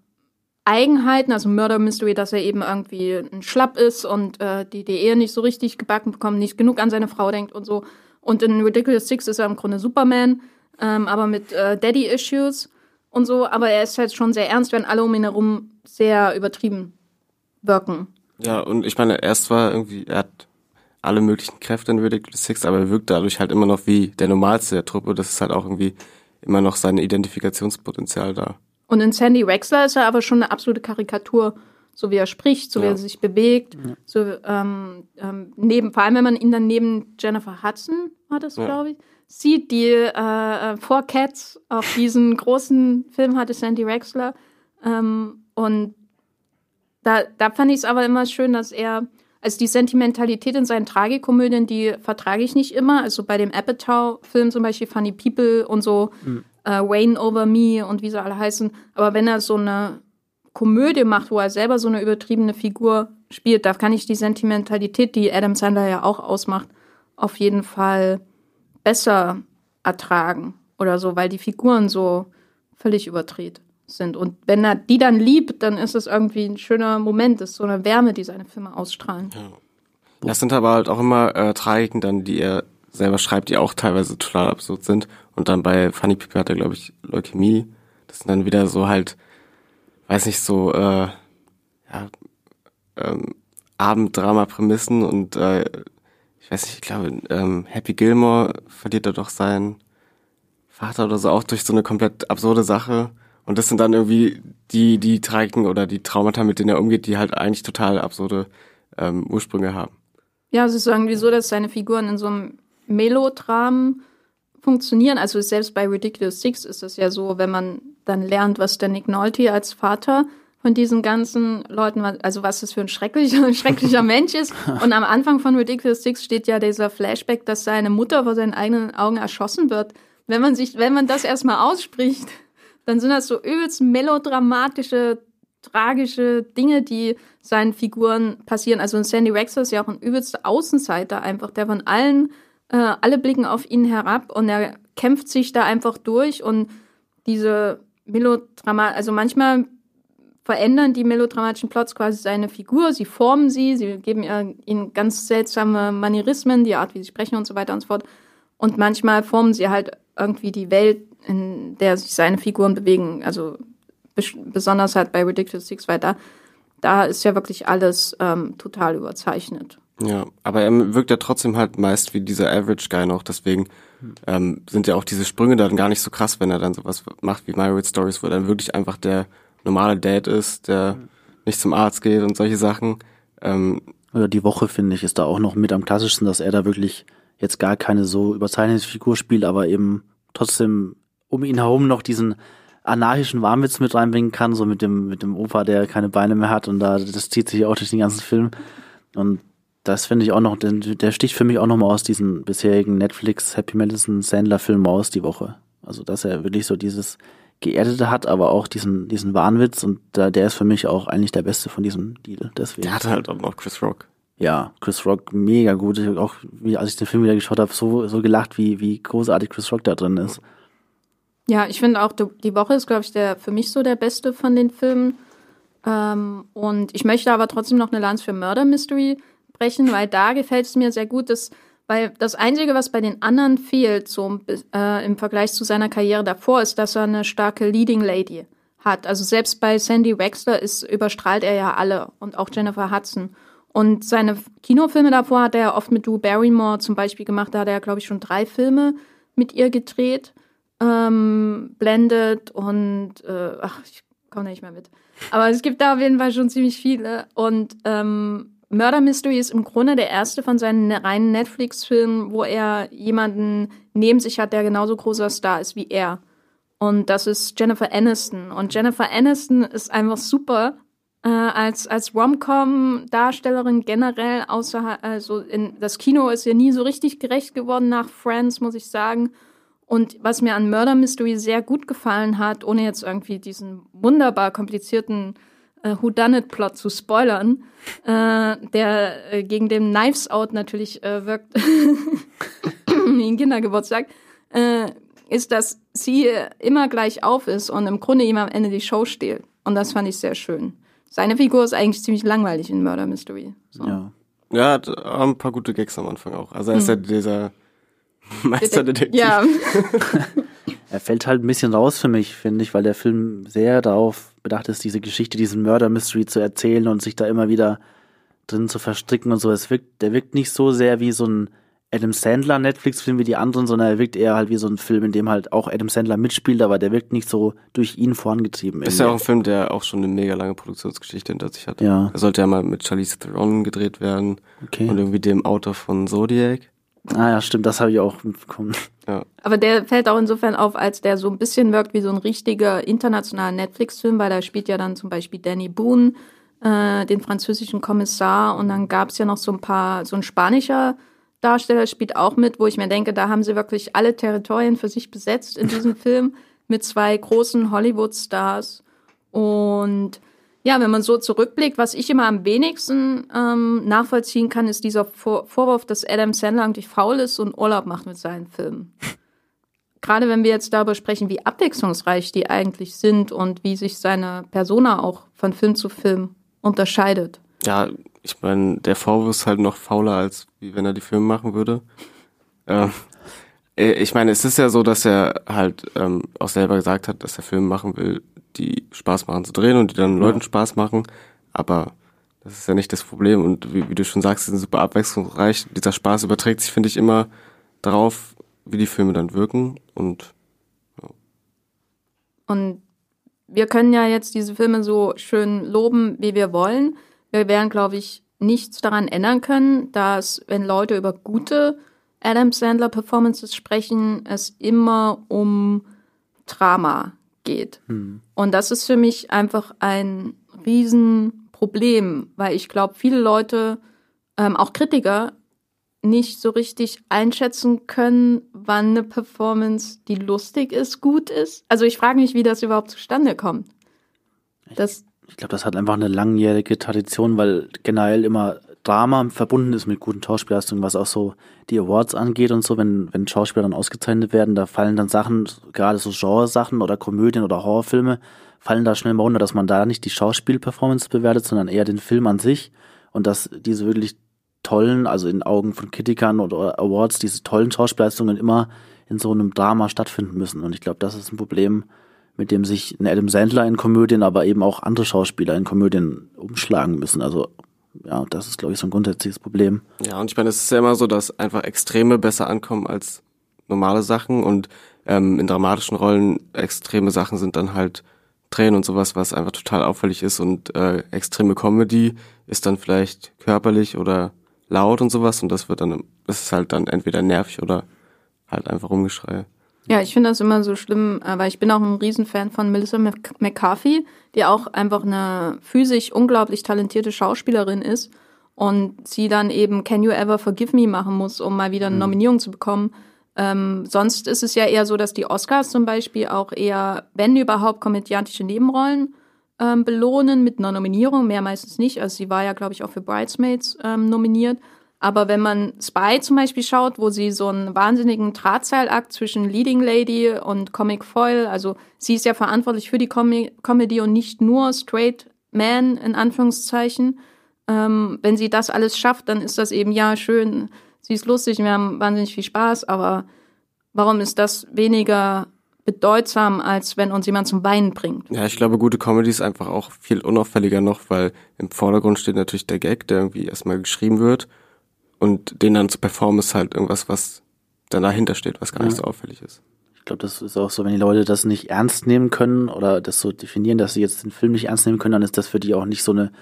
Eigenheiten, also Murder Mystery, dass er eben irgendwie ein Schlapp ist und äh, die, die Ehe nicht so richtig gebacken bekommt, nicht genug an seine Frau denkt und so. Und in Ridiculous Six ist er im Grunde Superman, ähm, aber mit äh, Daddy-Issues und so. Aber er ist halt schon sehr ernst, wenn alle um ihn herum sehr übertrieben wirken. Ja, und ich meine, erst war irgendwie, er hat alle möglichen Kräfte in Ridiculous Six, aber er wirkt dadurch halt immer noch wie der Normalste der Truppe. Das ist halt auch irgendwie immer noch sein Identifikationspotenzial da. Und in Sandy Wexler ist er aber schon eine absolute Karikatur, so wie er spricht, so ja. wie er sich bewegt, ja. so ähm, ähm, neben, vor allem wenn man ihn dann neben Jennifer Hudson, war das, ja. glaube ich, sieht, die äh, äh, vor Cats auf diesen <laughs> großen Film hatte Sandy Wexler. Ähm, und da, da fand ich es aber immer schön, dass er also die Sentimentalität in seinen Tragikomödien, die vertrage ich nicht immer. Also bei dem Apatow-Film zum Beispiel Funny People und so mhm. äh, Wayne Over Me und wie sie alle heißen. Aber wenn er so eine Komödie macht, wo er selber so eine übertriebene Figur spielt, da kann ich die Sentimentalität, die Adam Sandler ja auch ausmacht, auf jeden Fall besser ertragen oder so, weil die Figuren so völlig überdreht sind. Und wenn er die dann liebt, dann ist es irgendwie ein schöner Moment, das ist so eine Wärme, die seine Filme ausstrahlen. Ja. Das sind aber halt auch immer äh, Tragiken dann, die er selber schreibt, die auch teilweise total absurd sind. Und dann bei Funny People hat er, glaube ich, Leukämie. Das sind dann wieder so halt, weiß nicht, so, äh, ja, ähm, Abenddrama-Prämissen und äh, ich weiß nicht, ich glaube, ähm, Happy Gilmore verliert er doch seinen Vater oder so auch durch so eine komplett absurde Sache. Und das sind dann irgendwie die, die Tragiken oder die Traumata, mit denen er umgeht, die halt eigentlich total absurde ähm, Ursprünge haben. Ja, es ist irgendwie so, dass seine Figuren in so einem Melodram funktionieren. Also selbst bei Ridiculous Six ist es ja so, wenn man dann lernt, was der Nick Nolte als Vater von diesen ganzen Leuten, also was das für ein schrecklicher, <laughs> schrecklicher Mensch ist. Und am Anfang von Ridiculous Six steht ja dieser Flashback, dass seine Mutter vor seinen eigenen Augen erschossen wird. Wenn man sich, wenn man das erstmal ausspricht, dann sind das so übelst melodramatische, tragische Dinge, die seinen Figuren passieren. Also Sandy Wexler ist ja auch ein übelster Außenseiter einfach, der von allen, äh, alle blicken auf ihn herab und er kämpft sich da einfach durch und diese Melodrama, also manchmal verändern die melodramatischen Plots quasi seine Figur, sie formen sie, sie geben ihr, ihnen ganz seltsame Manierismen, die Art, wie sie sprechen und so weiter und so fort. Und manchmal formen sie halt irgendwie die Welt in der sich seine Figuren bewegen. Also besonders halt bei Ridiculous Six, weil da, da ist ja wirklich alles ähm, total überzeichnet. Ja, aber er wirkt ja trotzdem halt meist wie dieser Average Guy noch, deswegen ähm, sind ja auch diese Sprünge dann gar nicht so krass, wenn er dann sowas macht wie My Stories, wo er dann wirklich einfach der normale Dad ist, der nicht zum Arzt geht und solche Sachen. Ähm, Oder die Woche, finde ich, ist da auch noch mit am klassischsten, dass er da wirklich jetzt gar keine so überzeichnete Figur spielt, aber eben trotzdem um ihn herum noch diesen anarchischen Warmwitz mit reinbringen kann, so mit dem, mit dem Opa, der keine Beine mehr hat und da, das zieht sich auch durch den ganzen Film. Und das finde ich auch noch, der sticht für mich auch nochmal aus diesen bisherigen Netflix Happy Madison Sandler Filmen aus die Woche. Also, dass er wirklich so dieses Geerdete hat, aber auch diesen, diesen Wahnwitz und da, der ist für mich auch eigentlich der beste von diesem Deal. Deswegen. Der hat halt auch noch Chris Rock. Ja, Chris Rock mega gut. Ich auch, wie, als ich den Film wieder geschaut habe, so, so gelacht, wie, wie großartig Chris Rock da drin ist. Ja, ich finde auch, die Woche ist, glaube ich, der für mich so der beste von den Filmen. Ähm, und ich möchte aber trotzdem noch eine Lanze für Murder Mystery brechen, weil da gefällt es mir sehr gut, dass, weil das Einzige, was bei den anderen fehlt, so äh, im Vergleich zu seiner Karriere davor, ist, dass er eine starke Leading Lady hat. Also selbst bei Sandy Wexler ist, überstrahlt er ja alle und auch Jennifer Hudson. Und seine Kinofilme davor hat er ja oft mit Drew Barrymore zum Beispiel gemacht. Da hat er, glaube ich, schon drei Filme mit ihr gedreht. Ähm, Blended und äh, ach, ich komme nicht mehr mit. Aber es gibt da auf jeden Fall schon ziemlich viele. Und ähm, Murder Mystery ist im Grunde der erste von seinen reinen Netflix-Filmen, wo er jemanden neben sich hat, der genauso großer Star ist wie er. Und das ist Jennifer Aniston. Und Jennifer Aniston ist einfach super äh, als als Rom-Com-Darstellerin generell. Außer also in das Kino ist ihr nie so richtig gerecht geworden nach Friends, muss ich sagen. Und was mir an Murder Mystery sehr gut gefallen hat, ohne jetzt irgendwie diesen wunderbar komplizierten äh, Whodunit-Plot zu spoilern, äh, der äh, gegen den Knives Out natürlich äh, wirkt, <laughs> wie ein Kindergeburtstag, äh, ist, dass sie immer gleich auf ist und im Grunde ihm am Ende die Show stehlt. Und das fand ich sehr schön. Seine Figur ist eigentlich ziemlich langweilig in Murder Mystery. So. Ja. Ja, hat ein paar gute Gags am Anfang auch. Also er ist hm. ja dieser <laughs> Meisterdetektiv. Ja. <laughs> er fällt halt ein bisschen raus für mich, finde ich, weil der Film sehr darauf bedacht ist, diese Geschichte, diesen Murder Mystery zu erzählen und sich da immer wieder drin zu verstricken und so. Es wirkt, der wirkt nicht so sehr wie so ein Adam Sandler Netflix-Film wie die anderen, sondern er wirkt eher halt wie so ein Film, in dem halt auch Adam Sandler mitspielt, aber der wirkt nicht so durch ihn vorangetrieben. Ist ja auch ein Film, der auch schon eine mega lange Produktionsgeschichte hinter sich hat. Ja. Er sollte ja mal mit Charlize Theron gedreht werden okay. und irgendwie dem Autor von Zodiac. Ah ja, stimmt, das habe ich auch mitbekommen. Ja. Aber der fällt auch insofern auf, als der so ein bisschen wirkt wie so ein richtiger internationaler Netflix-Film, weil da spielt ja dann zum Beispiel Danny Boone, äh, den französischen Kommissar, und dann gab es ja noch so ein paar, so ein spanischer Darsteller spielt auch mit, wo ich mir denke, da haben sie wirklich alle Territorien für sich besetzt in diesem <laughs> Film mit zwei großen Hollywood-Stars. Und ja, wenn man so zurückblickt, was ich immer am wenigsten ähm, nachvollziehen kann, ist dieser Vor Vorwurf, dass Adam Sandler eigentlich faul ist und Urlaub macht mit seinen Filmen. <laughs> Gerade wenn wir jetzt darüber sprechen, wie abwechslungsreich die eigentlich sind und wie sich seine Persona auch von Film zu Film unterscheidet. Ja, ich meine, der Vorwurf ist halt noch fauler, als wie wenn er die Filme machen würde. Ähm, äh, ich meine, es ist ja so, dass er halt ähm, auch selber gesagt hat, dass er Filme machen will, die Spaß machen zu drehen und die dann ja. Leuten Spaß machen. Aber das ist ja nicht das Problem. Und wie, wie du schon sagst, sind super abwechslungsreich. Dieser Spaß überträgt sich, finde ich, immer darauf, wie die Filme dann wirken. Und ja. Und wir können ja jetzt diese Filme so schön loben, wie wir wollen. Wir werden, glaube ich, nichts daran ändern können, dass wenn Leute über gute Adam Sandler Performances sprechen, es immer um Drama geht. Hm. Und das ist für mich einfach ein Riesenproblem, weil ich glaube, viele Leute, ähm, auch Kritiker, nicht so richtig einschätzen können, wann eine Performance, die lustig ist, gut ist. Also ich frage mich, wie das überhaupt zustande kommt. Das ich glaube, das hat einfach eine langjährige Tradition, weil generell immer Drama verbunden ist mit guten Schauspielleistungen, was auch so die Awards angeht und so, wenn, wenn Schauspieler dann ausgezeichnet werden, da fallen dann Sachen, gerade so Genresachen oder Komödien oder Horrorfilme, fallen da schnell mal runter, dass man da nicht die Schauspielperformance bewertet, sondern eher den Film an sich und dass diese wirklich tollen, also in Augen von Kritikern oder Awards, diese tollen Schauspielleistungen immer in so einem Drama stattfinden müssen. Und ich glaube, das ist ein Problem, mit dem sich ein Adam Sandler in Komödien, aber eben auch andere Schauspieler in Komödien umschlagen müssen. Also ja, das ist, glaube ich, so ein grundsätzliches Problem. Ja, und ich meine, es ist ja immer so, dass einfach Extreme besser ankommen als normale Sachen und ähm, in dramatischen Rollen extreme Sachen sind dann halt Tränen und sowas, was einfach total auffällig ist und äh, extreme Comedy ist dann vielleicht körperlich oder laut und sowas und das wird dann, das ist halt dann entweder nervig oder halt einfach Rumgeschrei. Ja, ich finde das immer so schlimm, äh, weil ich bin auch ein Riesenfan von Melissa McCarthy, die auch einfach eine physisch unglaublich talentierte Schauspielerin ist. und sie dann eben Can You Ever Forgive Me machen muss, um mal wieder eine Nominierung zu bekommen. Ähm, sonst ist es ja eher so, dass die Oscars zum Beispiel auch eher, wenn überhaupt, komödiantische Nebenrollen ähm, belohnen mit einer Nominierung, mehr meistens nicht. Also sie war ja, glaube ich, auch für Bridesmaids ähm, nominiert. Aber wenn man Spy zum Beispiel schaut, wo sie so einen wahnsinnigen Drahtseilakt zwischen Leading Lady und Comic Foil, also sie ist ja verantwortlich für die Com Comedy und nicht nur Straight Man in Anführungszeichen. Ähm, wenn sie das alles schafft, dann ist das eben ja schön. Sie ist lustig, wir haben wahnsinnig viel Spaß, aber warum ist das weniger bedeutsam, als wenn uns jemand zum Weinen bringt? Ja, ich glaube, gute Comedy ist einfach auch viel unauffälliger noch, weil im Vordergrund steht natürlich der Gag, der irgendwie erstmal geschrieben wird und den dann zu performen ist halt irgendwas, was dann dahinter steht, was gar nicht so auffällig ist. Ich glaube, das ist auch so, wenn die Leute das nicht ernst nehmen können oder das so definieren, dass sie jetzt den Film nicht ernst nehmen können, dann ist das für die auch nicht so eine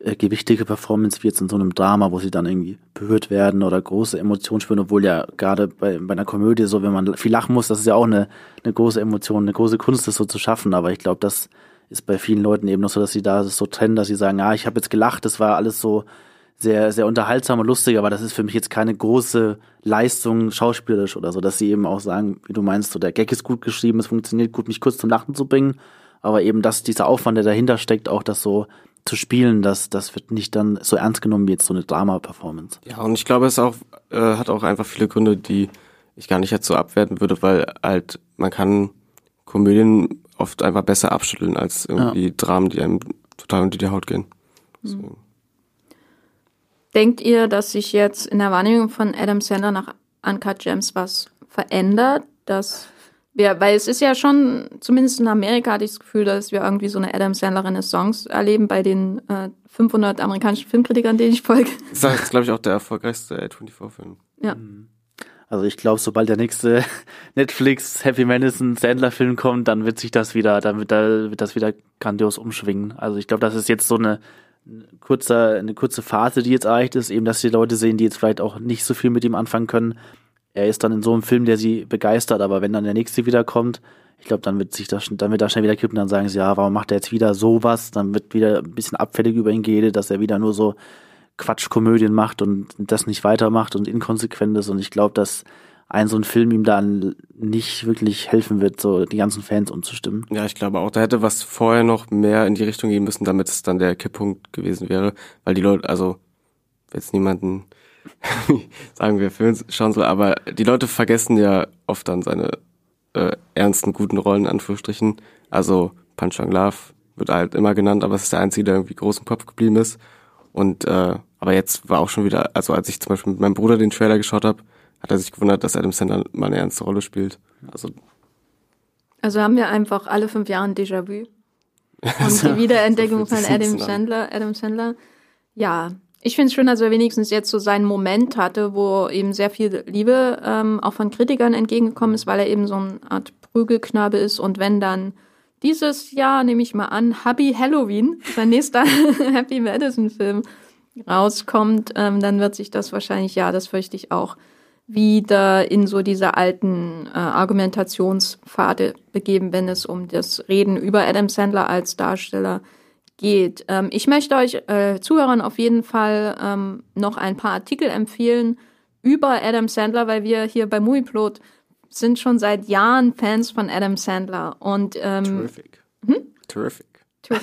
äh, gewichtige Performance wie jetzt in so einem Drama, wo sie dann irgendwie berührt werden oder große Emotionen spüren, obwohl ja gerade bei, bei einer Komödie so, wenn man viel lachen muss, das ist ja auch eine, eine große Emotion, eine große Kunst, das so zu schaffen. Aber ich glaube, das ist bei vielen Leuten eben noch so, dass sie da das so trennen, dass sie sagen, ah, ich habe jetzt gelacht, das war alles so sehr, sehr unterhaltsam und lustig, aber das ist für mich jetzt keine große Leistung schauspielerisch oder so, dass sie eben auch sagen, wie du meinst, so der Gag ist gut geschrieben, es funktioniert gut, mich kurz zum Lachen zu bringen, aber eben, dass dieser Aufwand, der dahinter steckt, auch das so zu spielen, das, das wird nicht dann so ernst genommen wie jetzt so eine Drama-Performance. Ja, und ich glaube, es auch, äh, hat auch einfach viele Gründe, die ich gar nicht jetzt so abwerten würde, weil halt man kann Komödien oft einfach besser abschütteln als irgendwie ja. Dramen, die einem total unter die Haut gehen. Mhm. Denkt ihr, dass sich jetzt in der Wahrnehmung von Adam Sandler nach Uncut Gems was verändert? Dass wir, weil es ist ja schon, zumindest in Amerika hatte ich das Gefühl, dass wir irgendwie so eine Adam Sandler Renaissance erleben bei den äh, 500 amerikanischen Filmkritikern, denen ich folge. Das ist, glaube ich, auch der erfolgreichste A24-Film. Ja. Also ich glaube, sobald der nächste <laughs> Netflix Happy Madison Sandler Film kommt, dann wird sich das wieder, dann wird, da, wird das wieder grandios umschwingen. Also ich glaube, das ist jetzt so eine kurzer, eine kurze Phase, die jetzt erreicht ist, eben, dass die Leute sehen, die jetzt vielleicht auch nicht so viel mit ihm anfangen können. Er ist dann in so einem Film, der sie begeistert, aber wenn dann der nächste wiederkommt, ich glaube, dann wird sich das, dann wird das schnell wieder kippen, dann sagen sie, ja, warum macht er jetzt wieder sowas? Dann wird wieder ein bisschen abfällig über ihn geredet, dass er wieder nur so Quatschkomödien macht und das nicht weitermacht und inkonsequent ist. Und ich glaube, dass ein so ein Film ihm dann nicht wirklich helfen wird, so die ganzen Fans umzustimmen. Ja, ich glaube auch, da hätte was vorher noch mehr in die Richtung gehen müssen, damit es dann der Kipppunkt gewesen wäre, weil die Leute, also jetzt niemanden <laughs> sagen wir Film schauen soll, aber die Leute vergessen ja oft dann seine äh, ernsten, guten Rollen, in Anführungsstrichen. Also Punch Drunk Love wird halt immer genannt, aber es ist der einzige, der irgendwie groß im Kopf geblieben ist. Und äh, aber jetzt war auch schon wieder, also als ich zum Beispiel mit meinem Bruder den Trailer geschaut habe, hat er sich gewundert, dass Adam Sandler mal eine ernste Rolle spielt. Also, also haben wir einfach alle fünf Jahre ein Déjà-vu. <laughs> Und die Wiederentdeckung von Adam Sandler, Adam Sandler. Ja, ich finde es schön, dass er wenigstens jetzt so seinen Moment hatte, wo ihm sehr viel Liebe ähm, auch von Kritikern entgegengekommen ist, weil er eben so eine Art Prügelknabe ist. Und wenn dann dieses Jahr, nehme ich mal an, Hubby Halloween, sein nächster <laughs> Happy Madison-Film rauskommt, ähm, dann wird sich das wahrscheinlich, ja, das fürchte ich auch, wieder in so diese alten äh, Argumentationspfade begeben, wenn es um das Reden über Adam Sandler als Darsteller geht. Ähm, ich möchte euch äh, Zuhörern auf jeden Fall ähm, noch ein paar Artikel empfehlen über Adam Sandler, weil wir hier bei Movieplot sind schon seit Jahren Fans von Adam Sandler und ähm, Terrific. Hm? Terrific. <laughs>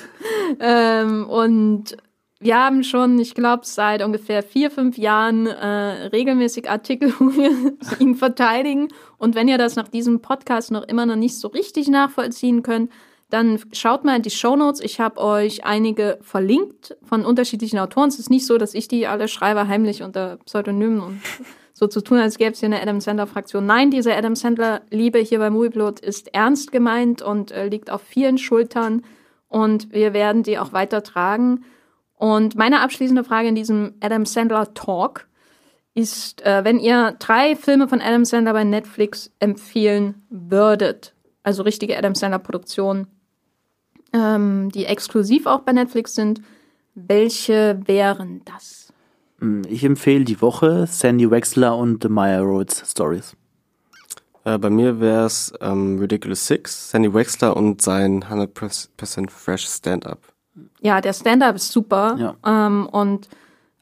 ähm, und wir haben schon, ich glaube, seit ungefähr vier, fünf Jahren äh, regelmäßig Artikel, <laughs> wo wir ihn verteidigen. Und wenn ihr das nach diesem Podcast noch immer noch nicht so richtig nachvollziehen könnt, dann schaut mal in die Show Notes. Ich habe euch einige verlinkt von unterschiedlichen Autoren. Es ist nicht so, dass ich die alle schreibe heimlich unter Pseudonymen und so zu tun, als gäbe es hier eine Adam Sandler-Fraktion. Nein, diese Adam Sandler-Liebe hier bei Movieplot ist ernst gemeint und äh, liegt auf vielen Schultern. Und wir werden die auch weiter tragen. Und meine abschließende Frage in diesem Adam Sandler Talk ist, äh, wenn ihr drei Filme von Adam Sandler bei Netflix empfehlen würdet, also richtige Adam Sandler Produktionen, ähm, die exklusiv auch bei Netflix sind, welche wären das? Hm, ich empfehle die Woche Sandy Wexler und The Maya Rhodes Stories. Äh, bei mir wäre es ähm, Ridiculous Six, Sandy Wexler und sein 100% Fresh Stand-Up ja, der Stand-up ist super. Ja. Ähm, und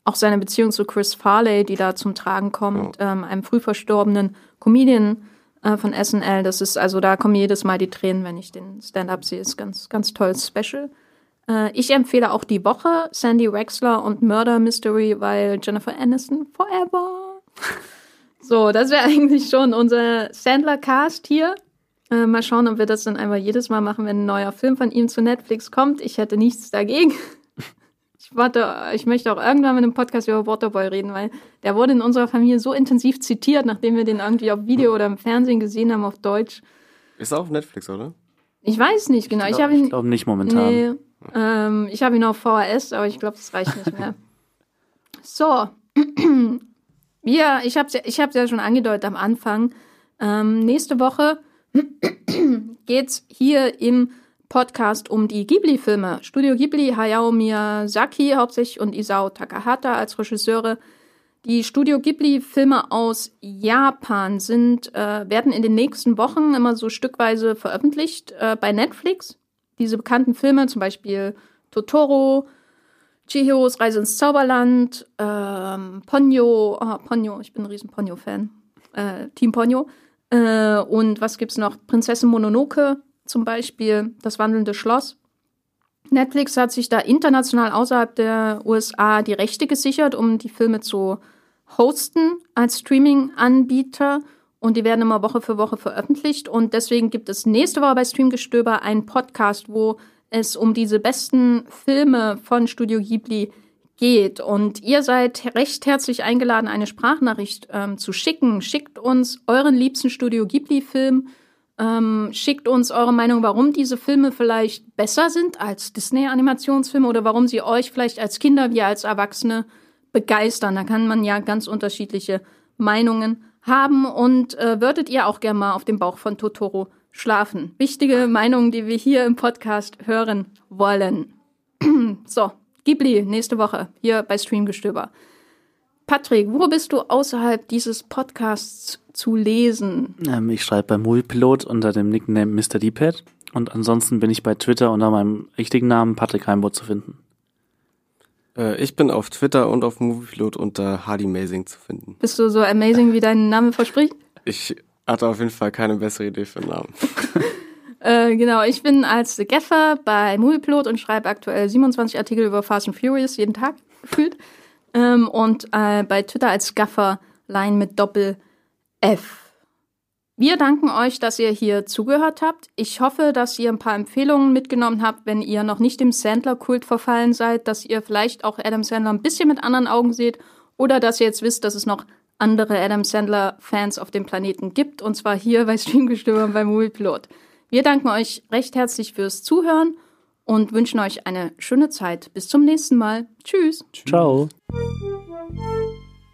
auch seine Beziehung zu Chris Farley, die da zum Tragen kommt, ähm, einem früh verstorbenen Comedian äh, von SNL. Das ist, also da kommen jedes Mal die Tränen, wenn ich den Stand-up sehe. Ist ganz, ganz tolles Special. Äh, ich empfehle auch die Woche Sandy Wexler und Murder Mystery, weil Jennifer Aniston forever. <laughs> So, das wäre eigentlich schon unser Sandler-Cast hier. Äh, mal schauen, ob wir das dann einfach jedes Mal machen, wenn ein neuer Film von ihm zu Netflix kommt. Ich hätte nichts dagegen. <laughs> Ich warte, ich möchte auch irgendwann mit einem Podcast über Waterboy reden, weil der wurde in unserer Familie so intensiv zitiert, nachdem wir den irgendwie auf Video oder im Fernsehen gesehen haben auf Deutsch. Ist er auf Netflix, oder? Ich weiß nicht genau. Ich, glaub- habe ihn. Ich glaube nicht momentan. Nee, ähm, ich habe ihn auf VHS, aber ich glaube, das reicht nicht mehr. <laughs> So. <clears throat> Ja, ich habe es ja, ich hab's ja schon angedeutet am Anfang. Ähm, nächste Woche <clears throat> geht's hier im Podcast um die Ghibli-Filme. Studio Ghibli, Hayao Miyazaki hauptsächlich und Isao Takahata als Regisseure. Die Studio Ghibli-Filme aus Japan sind, äh, werden in den nächsten Wochen immer so stückweise veröffentlicht äh, bei Netflix. Diese bekannten Filme, zum Beispiel Totoro, Chihiros Reise ins Zauberland, ähm, Ponyo, ah, Ponyo, ich bin ein riesen Ponyo-Fan, äh, Team Ponyo. Äh, und was gibt's noch? Prinzessin Mononoke zum Beispiel, das wandelnde Schloss. Netflix hat sich da international außerhalb der USA die Rechte gesichert, um die Filme zu hosten als Streaming-Anbieter. Und die werden immer Woche für Woche veröffentlicht. Und deswegen gibt es nächste Woche bei Streamgestöber einen Podcast, wo es um diese besten Filme von Studio Ghibli geht. Und ihr seid recht herzlich eingeladen, eine Sprachnachricht ähm, zu schicken. Schickt uns euren liebsten Studio Ghibli-Film. Ähm, schickt uns eure Meinung, warum diese Filme vielleicht besser sind als Disney-Animationsfilme oder warum sie euch vielleicht als Kinder wie als Erwachsene begeistern. Da kann man ja ganz unterschiedliche Meinungen haben. Und äh, würdet ihr auch gerne mal auf dem Bauch von Totoro schlafen? Wichtige Meinungen, die wir hier im Podcast hören wollen. <clears throat> so, Ghibli, nächste Woche hier bei Streamgestöber. Patrick, wo bist du außerhalb dieses Podcasts zu lesen? Ähm, ich schreibe bei Moviepilot unter dem Nickname Mr. D-Pad. Und ansonsten bin ich bei Twitter unter meinem richtigen Namen Patrick Heimburg zu finden. Äh, ich bin auf Twitter und auf Moviepilot unter Hardy Mazing zu finden. Bist du so amazing, wie dein Name verspricht? Ich hatte auf jeden Fall keine bessere Idee für einen Namen. <laughs> Äh, genau, ich bin als Gaffer bei Moviepilot und schreibe aktuell 27 Artikel über Fast and Furious jeden Tag <laughs> gefühlt. Ähm, und äh, bei Twitter als Gaffer Line mit Doppel F. Wir danken euch, dass ihr hier zugehört habt. Ich hoffe, dass ihr ein paar Empfehlungen mitgenommen habt, wenn ihr noch nicht dem Sandler-Kult verfallen seid, dass ihr vielleicht auch Adam Sandler ein bisschen mit anderen Augen seht oder dass ihr jetzt wisst, dass es noch andere Adam Sandler-Fans auf dem Planeten gibt, und zwar hier bei Streamgestöber bei Moviepilot. Wir danken euch recht herzlich fürs Zuhören und wünschen euch eine schöne Zeit. Bis zum nächsten Mal. Tschüss. Ciao.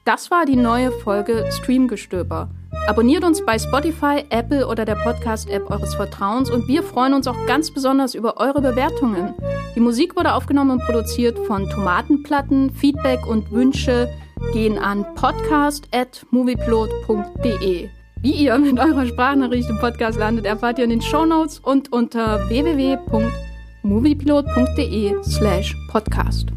Das war die neue Folge Streamgestöber. Abonniert uns bei Spotify, Apple oder der Podcast-App eures Vertrauens und wir freuen uns auch ganz besonders über eure Bewertungen. Die Musik wurde aufgenommen und produziert von Tomatenplatten. Feedback und Wünsche gehen an podcast.movieplot.de. Wie ihr mit eurer Sprachnachricht im Podcast landet, erfahrt ihr in den Shownotes und unter www.moviepilot.de slash podcast.